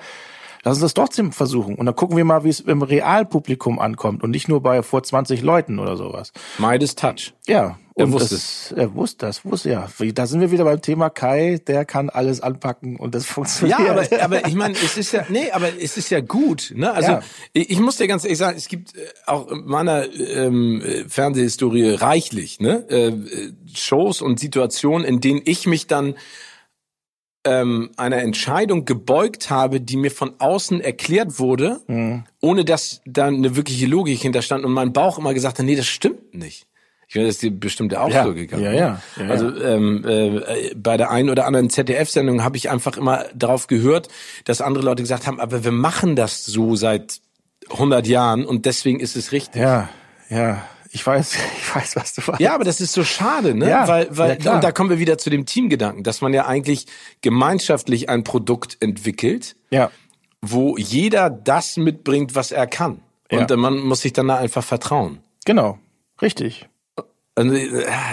lass uns das trotzdem versuchen. Und dann gucken wir mal, wie es im Realpublikum ankommt und nicht nur bei vor 20 Leuten oder sowas. Midas Touch. Ja. Er wusste das, Er wusste das, wusste ja. Da sind wir wieder beim Thema Kai, der kann alles anpacken und das funktioniert. Ja, aber, (laughs) aber ich meine, es ist ja, nee, aber es ist ja gut. Ne? Also ja. ich, ich muss dir ganz ehrlich sagen, es gibt äh, auch in meiner ähm, Fernsehhistorie reichlich ne? Äh, Shows und Situationen, in denen ich mich dann ähm, einer Entscheidung gebeugt habe, die mir von außen erklärt wurde, mhm. ohne dass da eine wirkliche Logik hinterstand und mein Bauch immer gesagt hat, nee, das stimmt nicht. Ich meine, das ist dir bestimmt auch ja, so gegangen. Ja, ja. ja, ja. Also ähm, äh, bei der einen oder anderen ZDF-Sendung habe ich einfach immer darauf gehört, dass andere Leute gesagt haben, aber wir machen das so seit 100 Jahren und deswegen ist es richtig. Ja, ja. Ich weiß, (laughs) ich weiß, was du weißt. Ja, aber das ist so schade, ne? Ja, weil, weil, ja, und da kommen wir wieder zu dem Teamgedanken, dass man ja eigentlich gemeinschaftlich ein Produkt entwickelt, ja. wo jeder das mitbringt, was er kann. Und ja. man muss sich dann da einfach vertrauen. Genau, richtig. Also,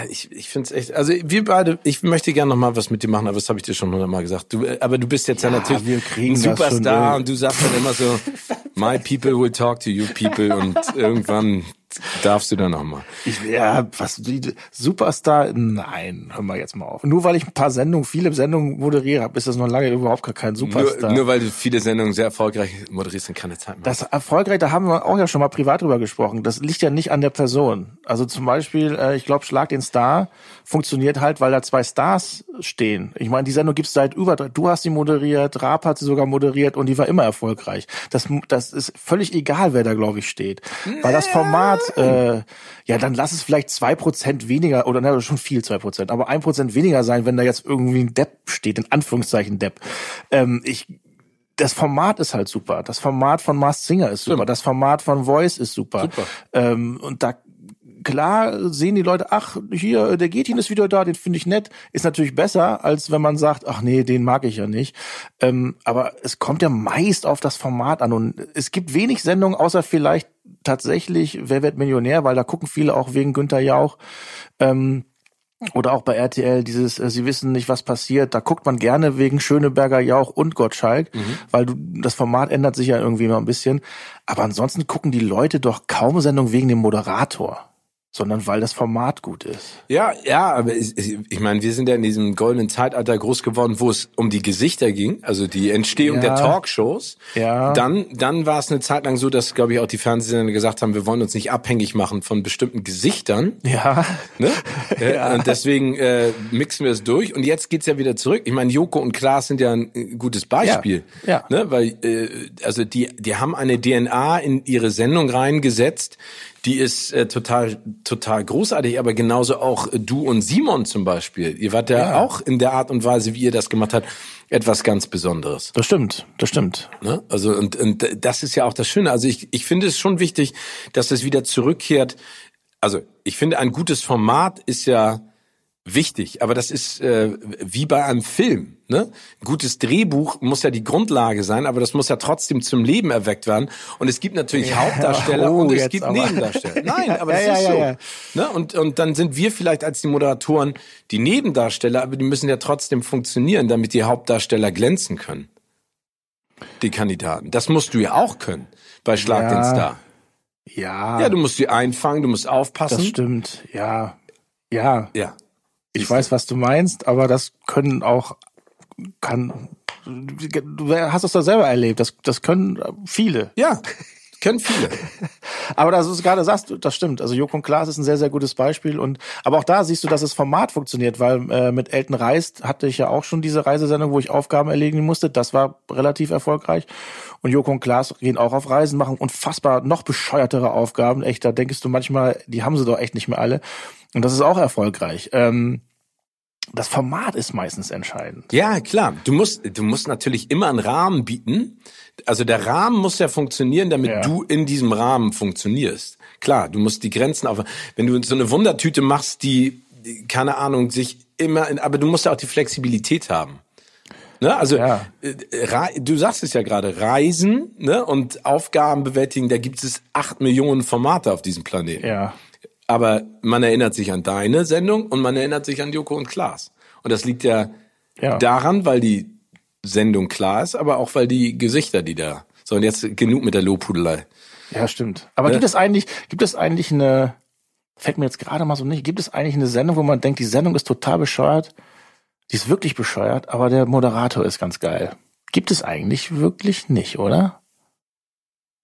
ich, ich finde es echt, also wir beide, ich möchte gerne noch mal was mit dir machen, aber das habe ich dir schon hundertmal gesagt. Du, aber du bist jetzt ja, ja natürlich ein Superstar und du sagst dann immer so, (laughs) my people will talk to you people und irgendwann darfst du dann noch mal. Ich, ja, was, Superstar? Nein, hör mal jetzt mal auf. Nur weil ich ein paar Sendungen, viele Sendungen moderiere, ist das noch lange überhaupt gar kein Superstar. Nur, nur weil du viele Sendungen sehr erfolgreich moderierst, dann keine Zeit mehr. Das erfolgreich, da haben wir auch ja schon mal privat drüber gesprochen. Das liegt ja nicht an der Person. Also zum Beispiel, äh, ich glaube, Schlag den Star funktioniert halt, weil da zwei Stars stehen. Ich meine, die Sendung gibt's seit über, du hast sie moderiert, Raab hat sie sogar moderiert und die war immer erfolgreich. Das, das ist völlig egal, wer da, glaube ich, steht. Weil das Format äh, ja, dann lass es vielleicht zwei Prozent weniger, oder na, schon viel zwei Prozent, aber ein Prozent weniger sein, wenn da jetzt irgendwie ein Depp steht, in Anführungszeichen Depp. Ähm, ich, das Format ist halt super. Das Format von Mars Singer ist super. Ja. Das Format von Voice ist super. super. Ähm, und da klar sehen die Leute, ach, hier, der Getin ist wieder da, den finde ich nett, ist natürlich besser, als wenn man sagt, ach nee, den mag ich ja nicht. Ähm, aber es kommt ja meist auf das Format an und es gibt wenig Sendungen, außer vielleicht tatsächlich Wer wird Millionär, weil da gucken viele auch wegen Günther Jauch. Ähm, oder auch bei RTL dieses, äh, sie wissen nicht, was passiert. Da guckt man gerne wegen Schöneberger Jauch und Gottschalk, mhm. weil du, das Format ändert sich ja irgendwie immer ein bisschen. Aber ansonsten gucken die Leute doch kaum Sendung wegen dem Moderator sondern weil das Format gut ist. Ja, ja, aber ich, ich meine, wir sind ja in diesem goldenen Zeitalter groß geworden, wo es um die Gesichter ging, also die Entstehung Ja. der Talkshows. Ja. Dann, dann war es eine Zeit lang so, dass, glaube ich, auch die Fernsehsender gesagt haben, wir wollen uns nicht abhängig machen von bestimmten Gesichtern. Ja. Ne? (laughs) Äh, Und deswegen äh, mixen wir es durch. Und jetzt geht's ja wieder zurück. Ich meine, Joko und Klaas sind ja ein gutes Beispiel. Ja, ja. Ne? Weil, äh, also die, die haben eine DNA in ihre Sendung reingesetzt. Die ist äh, total, total großartig, aber genauso auch äh, du und Simon zum Beispiel. Ihr wart ja, Ja. auch in der Art und Weise, wie ihr das gemacht habt, etwas ganz Besonderes. Das stimmt, das stimmt. Ne? Also und, und das ist ja auch das Schöne. Also ich, ich finde es schon wichtig, dass es wieder zurückkehrt. Also ich finde, ein gutes Format ist ja wichtig, aber das ist äh, wie bei einem Film. Ne? Gutes Drehbuch muss ja die Grundlage sein, aber das muss ja trotzdem zum Leben erweckt werden. Und es gibt natürlich Hauptdarsteller oh, und es gibt aber. Nebendarsteller. (laughs) Nein, aber Ja, das ja, ist ja, so. ja. Ne? Und, und dann sind wir vielleicht als die Moderatoren die Nebendarsteller, aber die müssen ja trotzdem funktionieren, damit die Hauptdarsteller glänzen können. Die Kandidaten. Das musst du ja auch können bei Schlag Ja. den Star. Ja, Ja, du musst sie einfangen, du musst aufpassen. das stimmt. Ja, ja. Ja. Ich weiß, was du meinst, aber das können auch, kann, du hast es doch selber erlebt, das, das können viele. Ja, (laughs) können viele. (laughs) Aber das ist gerade sagst, du, das stimmt. Also Joko und Klaas ist ein sehr, sehr gutes Beispiel und, aber auch da siehst du, dass das Format funktioniert, weil äh, mit Elton Reist hatte ich ja auch schon diese Reisesendung, wo ich Aufgaben erledigen musste. Das war relativ erfolgreich. Und Joko und Klaas gehen auch auf Reisen, machen unfassbar noch bescheuertere Aufgaben. Echt, da denkst du manchmal, die haben sie doch echt nicht mehr alle. Und das ist auch erfolgreich. Ähm, das Format ist meistens entscheidend. Ja, klar. Du musst, du musst natürlich immer einen Rahmen bieten. Also der Rahmen muss ja funktionieren, damit Ja. du in diesem Rahmen funktionierst. Klar, du musst die Grenzen auf. Wenn du so eine Wundertüte machst, die, die keine Ahnung, sich immer, in, aber du musst ja auch die Flexibilität haben. Ne? Also Ja. äh, du sagst es ja gerade, Reisen ne? und Aufgaben bewältigen, da gibt es acht Millionen Formate auf diesem Planeten. Ja. Aber man erinnert sich an deine Sendung und man erinnert sich an Joko und Klaas. Und das liegt ja, Ja. daran, weil die Sendung klar ist, aber auch weil die Gesichter, die da. So, und jetzt genug mit der Lobhudelei. Ja, stimmt. Aber Ne? gibt es eigentlich, gibt es eigentlich eine, fällt mir jetzt gerade mal so nicht, gibt es eigentlich eine Sendung, wo man denkt, die Sendung ist total bescheuert, die ist wirklich bescheuert, aber der Moderator ist ganz geil. Gibt es eigentlich wirklich nicht, oder?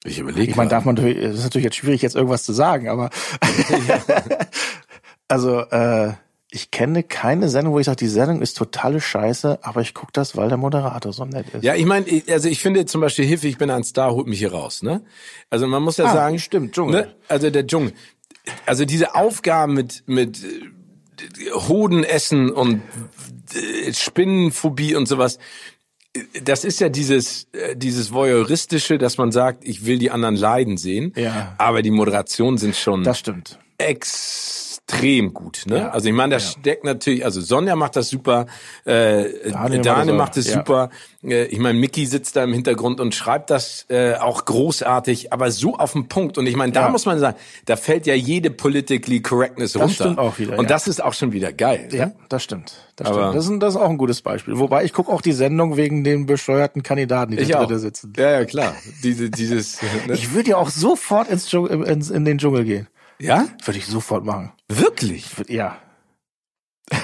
Ich überlege. Ich meine, darf man natürlich, es ist natürlich jetzt schwierig, jetzt irgendwas zu sagen, aber (laughs) (laughs) also äh, ich kenne keine Sendung, wo ich sage, die Sendung ist totale Scheiße, aber ich gucke das, weil der Moderator so nett ist. Ja, ich meine, also ich finde zum Beispiel Hilfe, ich bin ein Star, holt mich hier raus, ne? Also man muss ja Ah, sagen. stimmt, Dschungel. Ne? Also der Dschungel. Also diese Aufgaben mit, mit äh, Hoden essen und äh, Spinnenphobie und sowas. Das ist ja dieses, äh, dieses Voyeuristische, dass man sagt, ich will die anderen leiden sehen. Ja. Aber die Moderationen sind schon Das stimmt. Extrem gut. Ne? Ja. Also ich meine, da steckt natürlich, also Sonja macht das super, äh, Daniel Daniel, macht das es ja. super. Äh, ich meine, Mickey sitzt da im Hintergrund und schreibt das äh, auch großartig, aber so auf den Punkt. Und ich meine, da Ja. muss man sagen, da fällt ja jede politically correctness runter. stimmt auch wieder, Und ja. das ist auch schon wieder geil. Ja, Ne? das stimmt. Das, Aber- stimmt. Das, ist, das ist auch ein gutes Beispiel. Wobei ich gucke auch die Sendung wegen den bescheuerten Kandidaten, die da drin sitzen. Ja, ja, klar. Diese, dieses, (laughs) ne? Ich würde ja auch sofort ins Dschungel, ins, in den Dschungel gehen. ja? Würde ich sofort machen. Wirklich? Ja. (laughs)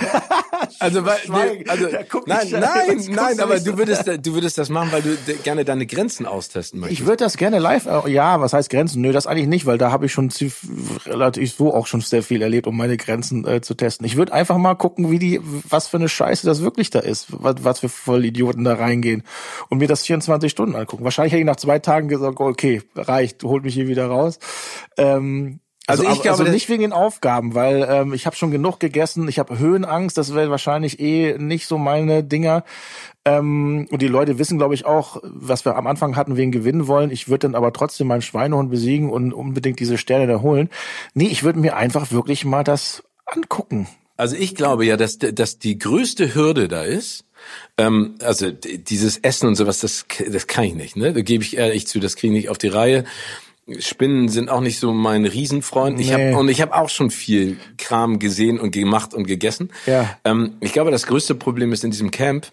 Also, weil, nee, also nein, nein, nein, aber du würdest, du würdest das machen, weil du gerne deine Grenzen austesten möchtest. Ich würde das gerne live, äh, ja, was heißt Grenzen? Nö, das eigentlich nicht, weil da habe ich schon relativ so auch schon sehr viel erlebt, um meine Grenzen äh, zu testen. Ich würde einfach mal gucken, wie die, was für eine Scheiße das wirklich da ist, was, was für Vollidioten da reingehen und mir das 24 Stunden angucken. Wahrscheinlich hätte ich nach zwei Tagen gesagt, okay, reicht, holt mich hier wieder raus. Ähm, also, Also ich glaube, also nicht wegen den Aufgaben, weil ähm, ich habe schon genug gegessen, ich habe Höhenangst, das wäre wahrscheinlich eh nicht so meine Dinger. Ähm, und die Leute wissen, glaube ich, auch, was wir am Anfang hatten, wen gewinnen wollen. Ich würde dann aber trotzdem meinen Schweinehund besiegen und unbedingt diese Sterne da holen. Nee, ich würde mir einfach wirklich mal das angucken. Also ich glaube ja, dass, dass die größte Hürde da ist, ähm, also dieses Essen und sowas, das, das kann ich nicht, ne? Da gebe ich ehrlich zu, das kriege ich nicht auf die Reihe. Spinnen sind auch nicht so mein Riesenfreund. Ich Nee. hab, und ich habe auch schon viel Kram gesehen und gemacht und gegessen. Ja. Ähm, ich glaube, das größte Problem ist in diesem Camp,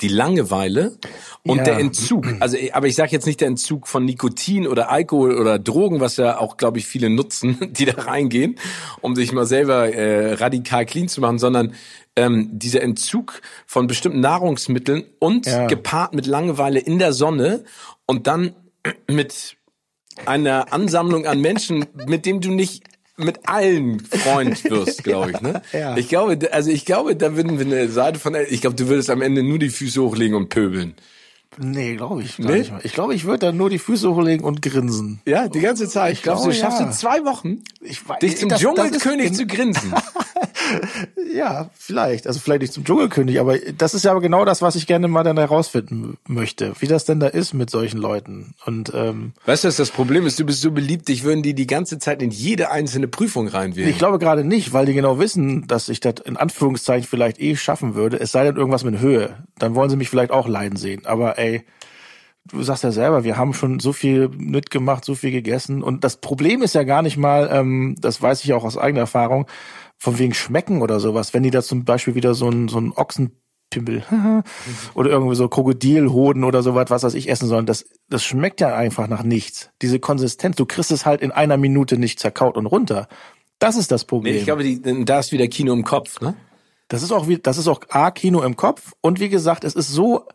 die Langeweile und Ja. der Entzug. Also, aber ich sage jetzt nicht der Entzug von Nikotin oder Alkohol oder Drogen, was ja auch, glaube ich, viele nutzen, (laughs) die da reingehen, um sich mal selber äh, radikal clean zu machen, sondern ähm, dieser Entzug von bestimmten Nahrungsmitteln und Ja. gepaart mit Langeweile in der Sonne und dann (clears throat) mit einer Ansammlung an Menschen, mit dem du nicht mit allen Freund wirst, glaube ich. Ne? Ja. Ich glaube, also ich glaube, da würden wir eine Seite von, ich glaube, du würdest am Ende nur die Füße hochlegen und pöbeln. Nee, glaube ich Nee? nicht mal. Ich glaube, ich würde dann nur die Füße hochlegen und grinsen. Ja, die ganze Zeit. Ich glaube, du glaube, schaffst ja. in zwei Wochen, Ich dich zum das- das Dschungelkönig ist- zu grinsen. (laughs) (laughs) Ja, vielleicht. Also vielleicht nicht zum Dschungelkönig, aber das ist ja aber genau das, was ich gerne mal dann herausfinden möchte, wie das denn da ist mit solchen Leuten. Und ähm, Weißt du, was das Problem ist? Du bist so beliebt, dich würden die die ganze Zeit in jede einzelne Prüfung reinwählen. ich glaube gerade nicht, weil die genau wissen, dass ich das in Anführungszeichen vielleicht eh schaffen würde. Es sei denn irgendwas mit Höhe. Dann wollen sie mich vielleicht auch leiden sehen. Aber ey, du sagst ja selber, wir haben schon so viel mitgemacht, so viel gegessen. Und das Problem ist ja gar nicht mal, ähm, das weiß ich auch aus eigener Erfahrung, von wegen Schmecken oder sowas. Wenn die da zum Beispiel wieder so ein, so ein Ochsenpimmel (laughs) oder irgendwie so Krokodilhoden oder sowas, was weiß ich, essen sollen, das, das schmeckt ja einfach nach nichts. Diese Konsistenz, du kriegst es halt in einer Minute nicht zerkaut und runter. Das ist das Nee, Problem. ich glaube, die, da ist wieder Kino im Kopf, ne? Das ist auch wie, das ist auch A, Kino im Kopf. Und wie gesagt, es ist so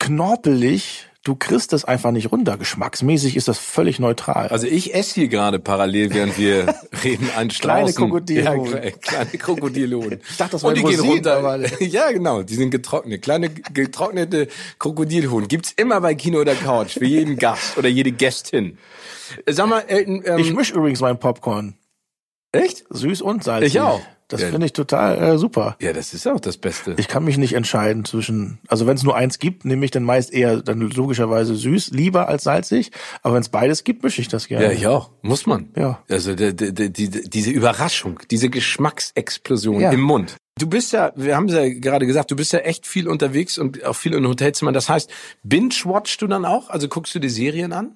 knorpelig, du kriegst es einfach nicht runter. Geschmacksmäßig ist das völlig neutral. Also ich esse hier gerade parallel, während wir (laughs) reden, ein Kleine. Krokodilhoden. Ja, kle- kleine Krokodilhoden. (laughs) Ich dachte, das Und wären die gehen Rosinen, runter. aber- (laughs) Ja, genau, die sind getrocknet. Kleine getrocknete Krokodilhoden gibt's immer bei Kino oder Couch für jeden Gast oder jede Gästin. Sag mal, Elton, ähm, ich misch übrigens mein Popcorn. echt? Süß und salzig. Ich auch. Das Ja. finde ich total äh, super. Ja, das ist auch das Beste. Ich kann mich nicht entscheiden zwischen, also wenn es nur eins gibt, nehme ich dann meist eher dann logischerweise süß, lieber als salzig. Aber wenn es beides gibt, mische ich das gerne. Ja, ich auch. Muss man. Ja. Also die, die, die, die, diese Überraschung, diese Geschmacksexplosion Ja. im Mund. Du bist ja, wir haben es ja gerade gesagt, du bist ja echt viel unterwegs und auch viel in Hotelzimmern. Das heißt, binge-watchst du dann auch? Also guckst du die Serien an?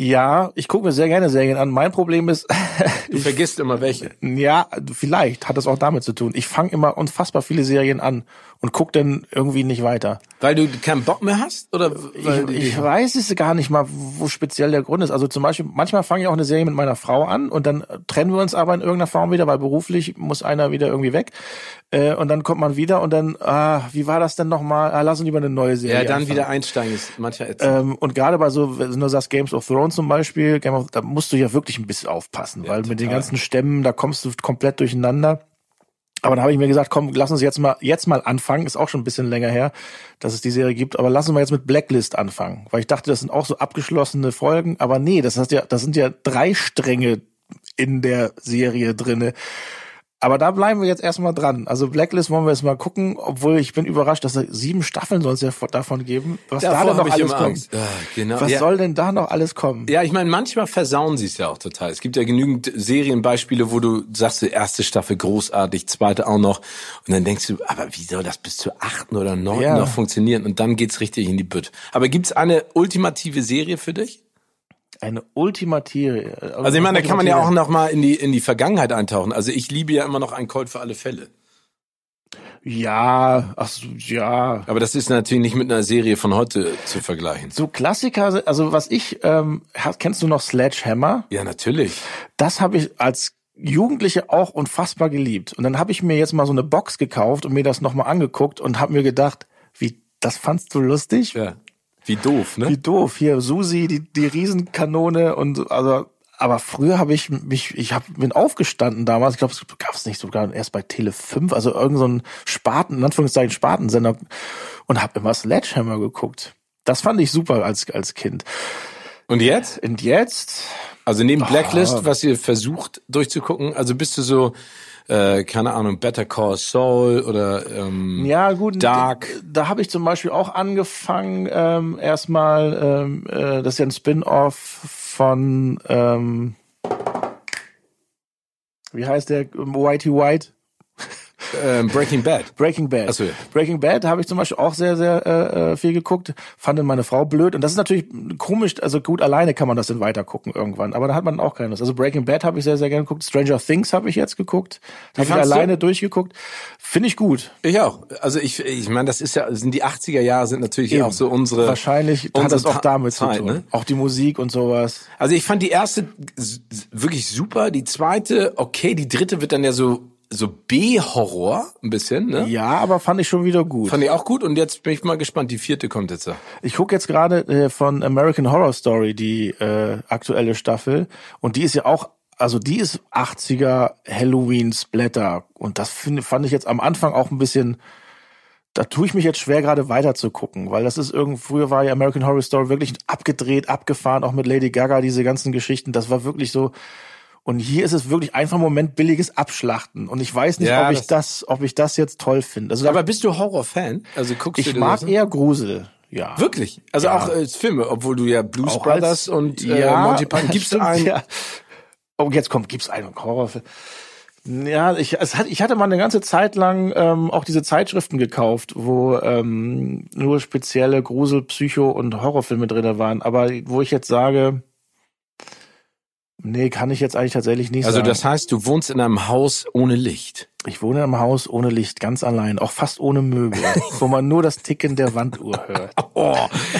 Ja, ich gucke mir sehr gerne Serien an. Mein Problem ist, (laughs) Du vergisst immer welche. Ja, vielleicht hat das auch damit zu tun. Ich fange immer unfassbar viele Serien an und guck dann irgendwie nicht weiter. Weil du keinen Bock mehr hast? Oder Ich, ich weiß es gar nicht mal, wo speziell der Grund ist. Also zum Beispiel, manchmal fange ich auch eine Serie mit meiner Frau an und dann trennen wir uns aber in irgendeiner Form wieder, weil beruflich muss einer wieder irgendwie weg. Äh, und dann kommt man wieder und dann, ah, wie war das denn nochmal? Ah, lass uns lieber eine neue Serie. ja, dann anfangen. wieder einsteigen ist mancher. Ähm, und gerade bei so, wenn du sagst Games of Thrones zum Beispiel, Game of, da musst du ja wirklich ein bisschen aufpassen, weil mit den total. ganzen Stämmen, da kommst du komplett durcheinander. Aber da habe ich mir gesagt, komm, lass uns jetzt mal jetzt mal anfangen. Ist auch schon ein bisschen länger her, dass es die Serie gibt. Aber lass uns mal jetzt mit Blacklist anfangen, weil ich dachte, das sind auch so abgeschlossene Folgen. Aber nee, das heißt ja, das sind ja drei Stränge in der Serie drinne. Aber da bleiben wir jetzt erstmal dran. Also Blacklist wollen wir jetzt mal gucken, obwohl ich bin überrascht, dass es sieben Staffeln soll es ja davon geben. Was da denn noch alles kommt. Ah, genau. Was ja. soll denn da noch alles kommen? Ja, ich meine, manchmal versauen sie es ja auch total. Es gibt ja genügend Serienbeispiele, wo du sagst, die erste Staffel großartig, zweite auch noch. Und dann denkst du, aber wie soll das bis zur achten oder neunten Ja. noch funktionieren? Und dann geht's richtig in die Bütt. Aber gibt's eine ultimative Serie für dich? Eine ultimative. Also ich meine, da kann man ja auch noch mal in die, in die Vergangenheit eintauchen. Also ich liebe ja immer noch ein Colt für alle Fälle. Ja, ach so, ja. Aber das ist natürlich nicht mit einer Serie von heute zu vergleichen. So Klassiker, also was ich, ähm, kennst du noch Sledgehammer? Ja, natürlich. Das habe ich als Jugendliche auch unfassbar geliebt. Und dann habe ich mir jetzt mal so eine Box gekauft und mir das nochmal angeguckt und habe mir gedacht, wie, das fandst du lustig? Ja. Wie doof, ne? Wie doof. Hier, Susi, die, die Riesenkanone und so, also, aber früher habe ich mich, ich hab, bin aufgestanden damals, ich glaube, es gab es nicht sogar erst bei Tele 5, also irgend so ein Spaten, in Anführungszeichen Spartensender und habe immer Sledgehammer geguckt. Das fand ich super als, als Kind. Und jetzt? Und jetzt, Also neben Blacklist, Ah. was ihr versucht durchzugucken, also bist du so, äh, keine Ahnung, Better Call Saul oder ähm, ja gut, Dark. da, da habe ich zum Beispiel auch angefangen, ähm, erstmal, ähm, äh, das ist ja ein Spin-off von, ähm, wie heißt der, Whitey White? (laughs) ähm, Breaking Bad. Breaking Bad. Ach so, ja. Breaking Bad habe ich zum Beispiel auch sehr, sehr äh, äh, viel geguckt. Fand meine Frau blöd. Und das ist natürlich komisch, also gut, alleine kann man das dann weiter gucken irgendwann. Aber da hat man auch keine Lust. Also Breaking Bad habe ich sehr, sehr gerne geguckt. Stranger Things habe ich jetzt geguckt. Habe ich fandst du? alleine durchgeguckt. Finde ich gut. Ich auch. Also ich, ich meine, das ist ja, sind die 80er Jahre sind natürlich Eben. auch so unsere. Wahrscheinlich hat unsere das auch damit Zeit, zu tun. ne? Auch die Musik und sowas. Also ich fand die erste wirklich super, die zweite okay, die dritte wird dann ja so so B-Horror ein bisschen, ne? Ja, aber fand ich schon wieder gut. Fand ich auch gut und jetzt bin ich mal gespannt, die vierte kommt jetzt. da. Ich gucke jetzt gerade äh, von American Horror Story die äh, aktuelle Staffel und die ist ja auch, also die ist 80er Halloween Splatter und das find, fand ich jetzt am Anfang auch ein bisschen, da tue ich mich jetzt schwer gerade weiter zu gucken, weil das ist irgend früher war ja American Horror Story wirklich abgedreht, abgefahren, auch mit Lady Gaga diese ganzen Geschichten, das war wirklich so. Und hier ist es wirklich einfach im Moment billiges Abschlachten. Und ich weiß nicht, Ja, ob ich das- ob ich das jetzt toll finde. Also Aber bist du Horror-Fan? Also guckst du ich dir mag das? eher Grusel. Ja. Wirklich? Also Ja. auch äh, Filme, obwohl du ja Blues Auch Brothers als- und äh, Monty Python gibt's stimmt, einen. Ja. Oh, jetzt kommt, gibt's einen Horrorfilm. Ja, ich, es hat, ich hatte mal eine ganze Zeit lang ähm, auch diese Zeitschriften gekauft, wo ähm, nur spezielle Grusel-, Psycho- und Horrorfilme drinne waren. Aber wo ich jetzt sage, nee, kann ich jetzt eigentlich tatsächlich nicht Also sagen. das heißt, du wohnst in einem Haus ohne Licht. ich wohne in einem Haus ohne Licht, ganz allein, auch fast ohne Möbel, (laughs) wo man nur das Ticken der Wanduhr hört. (laughs) Oh,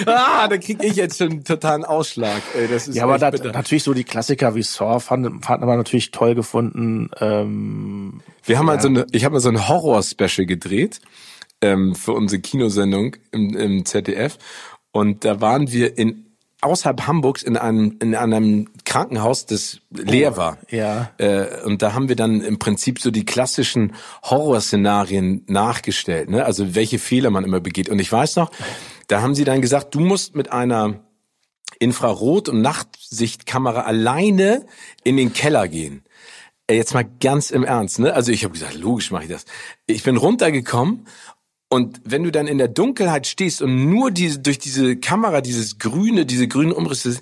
ah, da krieg ich jetzt schon einen totalen Ausschlag. Ey, das ist Ja, aber da, natürlich so die Klassiker wie Saw fand, fand man natürlich toll gefunden. Ähm, Wir haben mal so eine, ich habe mal so ein Horror-Special gedreht ähm, für unsere Kinosendung im, im ZDF und da waren wir in außerhalb Hamburgs in einem in einem Krankenhaus, das leer war. ja. Äh, und da haben wir dann im Prinzip so die klassischen Horrorszenarien nachgestellt, ne? Also welche Fehler man immer begeht. Und ich weiß noch, da haben sie dann gesagt, du musst mit einer Infrarot- und Nachtsichtkamera alleine in den Keller gehen. Ey, Jetzt mal ganz im Ernst, ne? Also ich habe gesagt, logisch mache ich das. Ich bin runtergekommen und wenn du dann in der Dunkelheit stehst und nur diese durch diese Kamera dieses grüne, diese grünen Umrisse,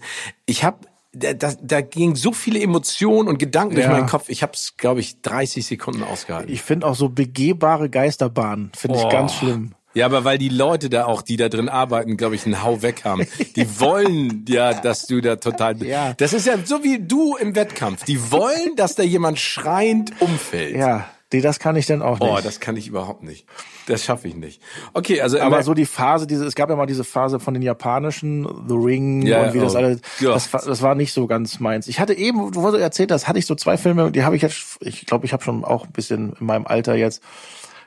ich habe da, da, da ging so viele Emotionen und Gedanken durch Ja. meinen Kopf. Ich habe es, glaube ich, 30 Sekunden ausgehalten. Ich finde auch so begehbare Geisterbahnen, finde ich Oh. ganz schlimm. Ja, aber weil die Leute da auch, die da drin arbeiten, glaube ich, einen Hau weg haben. Die (laughs) wollen ja, dass du da total. Ja. Das ist ja so wie du im Wettkampf. Die wollen, dass da jemand schreiend umfällt. Ja, die, das kann ich dann auch nicht. Oh, das kann ich überhaupt nicht. Das schaffe ich nicht. Okay, also aber so die Phase, diese, es gab ja mal diese Phase von den japanischen, The Ring Ja, und wie das oh alles, Gott. das, war- das war nicht so ganz meins. Ich hatte eben, wo du erzählt hast, hatte ich so zwei Filme, die habe ich jetzt, ich glaube, ich habe schon auch ein bisschen in meinem Alter jetzt.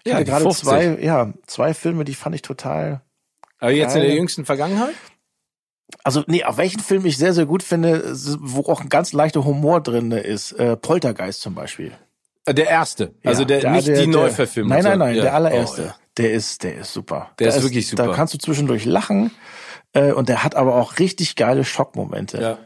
Ich Ja, hatte gerade 50. zwei, ja, zwei Filme, die fand ich total, aber jetzt in der Geil. jüngsten Vergangenheit? Also, nee, auf welchen Film ich sehr, sehr gut finde, wo auch ein ganz leichter Humor drin ist, äh, Poltergeist zum Beispiel. Äh, Der erste. Also Ja, der, nicht die der- Neuverfilmung. Nein, nein, nein, ja. der allererste. Oh, ja. Der ist, der ist super. Der Da ist wirklich super. Da kannst du zwischendurch lachen äh, und der hat aber auch richtig geile Schockmomente. Ja.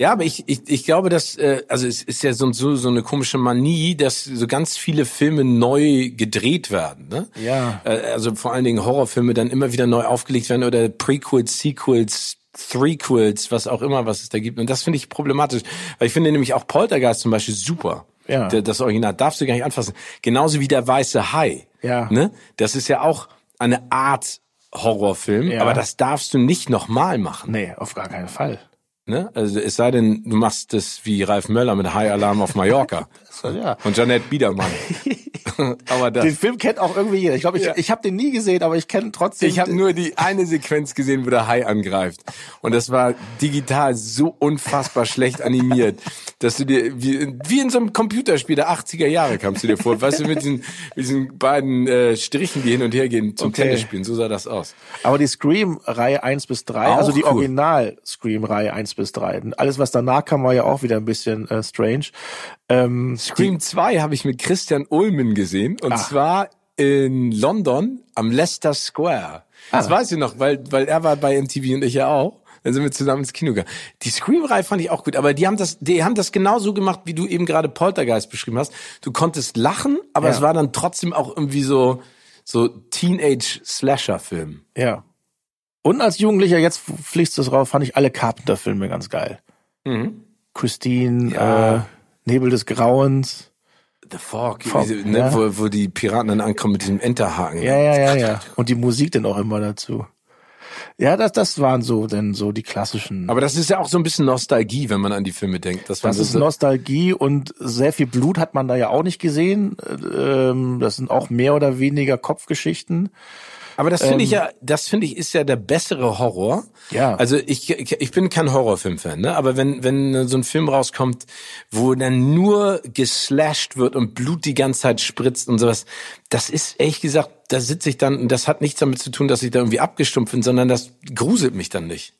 Ja, aber ich, ich, ich glaube, dass, äh, also es ist ja so, so, so eine komische Manie, dass so ganz viele Filme neu gedreht werden. Ne? Ja. Äh, Also vor allen Dingen Horrorfilme dann immer wieder neu aufgelegt werden oder Prequels, Sequels, Threequels, was auch immer, was es da gibt. Und das finde ich problematisch, weil ich finde nämlich auch Poltergeist zum Beispiel super. Ja. Das Original darfst du gar nicht anfassen. Genauso wie der weiße Hai. Ja. Ne? Das ist ja auch eine Art Horrorfilm, Ja. aber das darfst du nicht nochmal machen. Nee, auf gar keinen Fall. Ne? Also es sei denn, du machst das wie Ralf Möller mit High Alarm auf Mallorca So, (laughs) ja. und Janette Biedermann. (laughs) (laughs) aber das. Den Film kennt auch irgendwie jeder. Ich glaube, ich, Ja. ich habe den nie gesehen, aber ich kenne trotzdem. Ich habe nur die eine Sequenz gesehen, wo der Hai angreift. Und das war digital so unfassbar schlecht animiert, dass du dir, wie, wie in so einem Computerspiel der 80er Jahre kamst du dir vor. Weißt du, mit diesen, mit diesen beiden äh, Strichen, die hin und her gehen zum Okay. Tennis spielen. So sah das aus. aber die Scream-Reihe 1 bis 3, Auch also die cool. Original-Scream-Reihe 1 bis 3. Und Alles, was danach kam, war ja auch wieder ein bisschen äh, strange. Ähm, Scream 2 habe ich mit Christian Ulmen gesehen. Und Ah. zwar in London am Leicester Square. Das Ah. weiß ich noch, weil, weil er war bei MTV und ich ja auch. Dann sind wir zusammen ins Kino gegangen. Die Scream-Reihe fand ich auch gut, aber die haben das, die haben das genauso gemacht, wie du eben gerade Poltergeist beschrieben hast. Du konntest lachen, aber Ja. es war dann trotzdem auch irgendwie so, so Teenage-Slasher-Film. Ja. Und als Jugendlicher, jetzt fliegst du drauf, fand ich alle Carpenter-Filme ganz geil. Mhm. Christine, Ja. äh, Nebel des Grauens. The Fog, Fog, wie, ne, ja. wo, wo die Piraten dann ankommen mit diesem Enterhaken. Ja, ja, ja, ja. Und die Musik dann auch immer dazu. Ja, das, das waren so denn so die klassischen. Aber das ist ja auch so ein bisschen Nostalgie, wenn man an die Filme denkt. Das, das ist Nostalgie und sehr viel Blut hat man da ja auch nicht gesehen. Ähm, Das sind auch mehr oder weniger Kopfgeschichten. Aber das finde ich ja, das finde ich ist ja der bessere Horror. Ja. Also ich, ich bin kein Horrorfilm-Fan, ne? Aber wenn, wenn so ein Film rauskommt, wo dann nur geslasht wird und Blut die ganze Zeit spritzt und sowas, das ist ehrlich gesagt, da sitze ich dann, und das hat nichts damit zu tun, dass ich da irgendwie abgestumpft bin, sondern das gruselt mich dann nicht.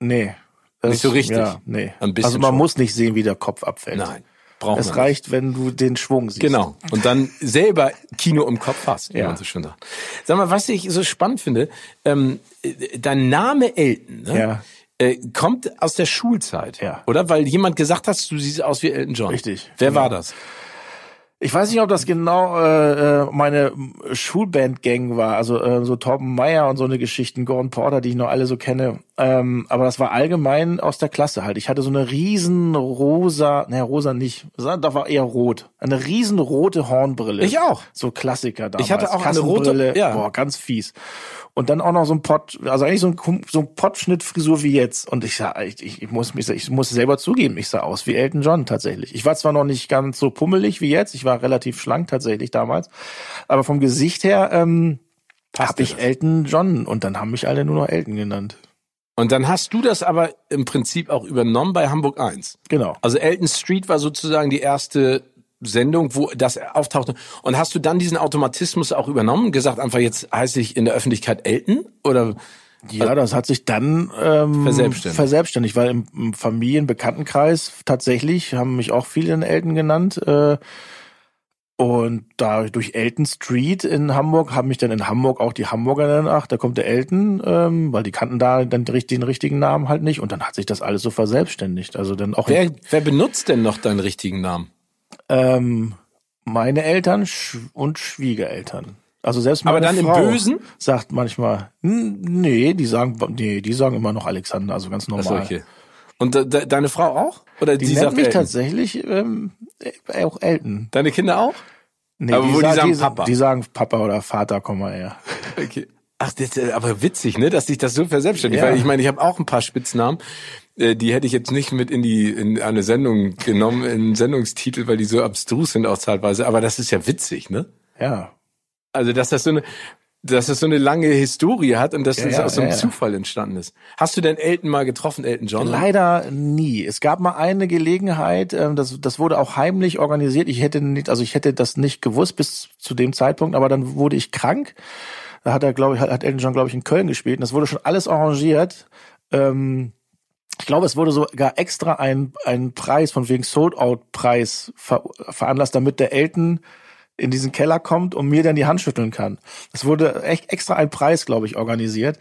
Nee. Das, Nicht so richtig. Ja, nee. Also man schon. muss nicht sehen, wie der Kopf abfällt. Nein. Braucht Es reicht, wenn du den Schwung siehst. Genau. Und dann selber Kino im Kopf hast, wie Ja. man so schön sagt. Sag mal, was ich so spannend finde, ähm, äh, dein Name Elton, ne? Ja. Äh, kommt aus der Schulzeit, Ja. oder? Weil jemand gesagt hat, du siehst aus wie Elton John. Richtig, Wer genau. war das? Ich weiß nicht, ob das genau äh, äh, meine Schulband-Gang war, also äh, so Torben Meyer und so eine Geschichten, Gordon Porter, die ich noch alle so kenne. Ähm, aber das war allgemein aus der Klasse halt. Ich hatte so eine riesen rosa, naja, rosa nicht, da war eher rot. Eine riesen rote Hornbrille. Ich auch. So Klassiker damals. Ich hatte auch eine rote- ja. Boah, ganz fies. Und dann auch noch so ein Pott, also eigentlich so ein, so ein Pottschnittfrisur wie jetzt. Und ich sah, ich, ich, ich muss mich, ich muss selber zugeben, ich sah aus wie Elton John tatsächlich. Ich war zwar noch nicht ganz so pummelig wie jetzt, ich war relativ schlank tatsächlich damals, aber vom Gesicht her ähm, habe ich das? Elton John und dann haben mich alle nur noch Elton genannt. Und dann hast du das aber im Prinzip auch übernommen bei Hamburg 1. Genau. Also Elton Street war sozusagen die erste Sendung, wo das auftauchte. Und hast du dann diesen Automatismus auch übernommen? Gesagt einfach, jetzt heiße ich in der Öffentlichkeit Elton? Oder? Ja, das hat sich dann ähm, Verselbstständigt. verselbstständigt, weil im, Familienbekanntenkreis tatsächlich haben mich auch viele in Elton genannt. Äh, und da durch Elton Street in Hamburg haben mich dann in Hamburg auch die Hamburger dann, ach, da kommt der Elton, ähm, weil die kannten da dann den richtigen, Namen halt nicht. Und dann hat sich das alles so verselbstständigt. Also dann auch Wer, wer benutzt denn noch deinen richtigen Namen? ähm, meine Eltern und Schwiegereltern. Also selbst meine Aber dann im Frau Bösen? sagt manchmal, "Hm, nee, die sagen, nee, die sagen immer noch Alexander, also ganz normal. Achso, okay. Und de, de, deine Frau auch? Oder Die die nennt sagt mich Elton? tatsächlich ähm, äh, auch Elton. Deine Kinder auch? Nee, Aber wo die sa- sagen die, Papa. Die sagen Papa oder Vater, komm mal her. (laughs) Okay. Ach, das ist aber witzig, ne, dass sich das so verselbstständigt. Ja. Weil ich meine, ich habe auch ein paar Spitznamen, äh, die hätte ich jetzt nicht mit in die in eine Sendung genommen, in einen Sendungstitel, weil die so abstrus sind auch teilweise. Aber das ist ja witzig, ne? Ja. Also, dass das so eine, dass das so eine lange Historie hat und dass Ja, das ja, aus so einem ja. Zufall entstanden ist. Hast du denn Elton mal getroffen, Elton John? Leider nie. Es gab mal eine Gelegenheit, ähm, das, das wurde auch heimlich organisiert. Ich hätte nicht, also ich hätte das nicht gewusst bis zu dem Zeitpunkt, aber dann wurde ich krank. Da hat er, glaube ich, hat, hat Elton John, glaube ich, in Köln gespielt. Und das wurde schon alles arrangiert. Ähm, ich glaube, es wurde sogar extra ein, ein Preis von wegen Sold-Out-Preis ver veranlasst, damit der Elton in diesen Keller kommt und mir dann die Hand schütteln kann. Es wurde echt extra ein Preis, glaube ich, organisiert.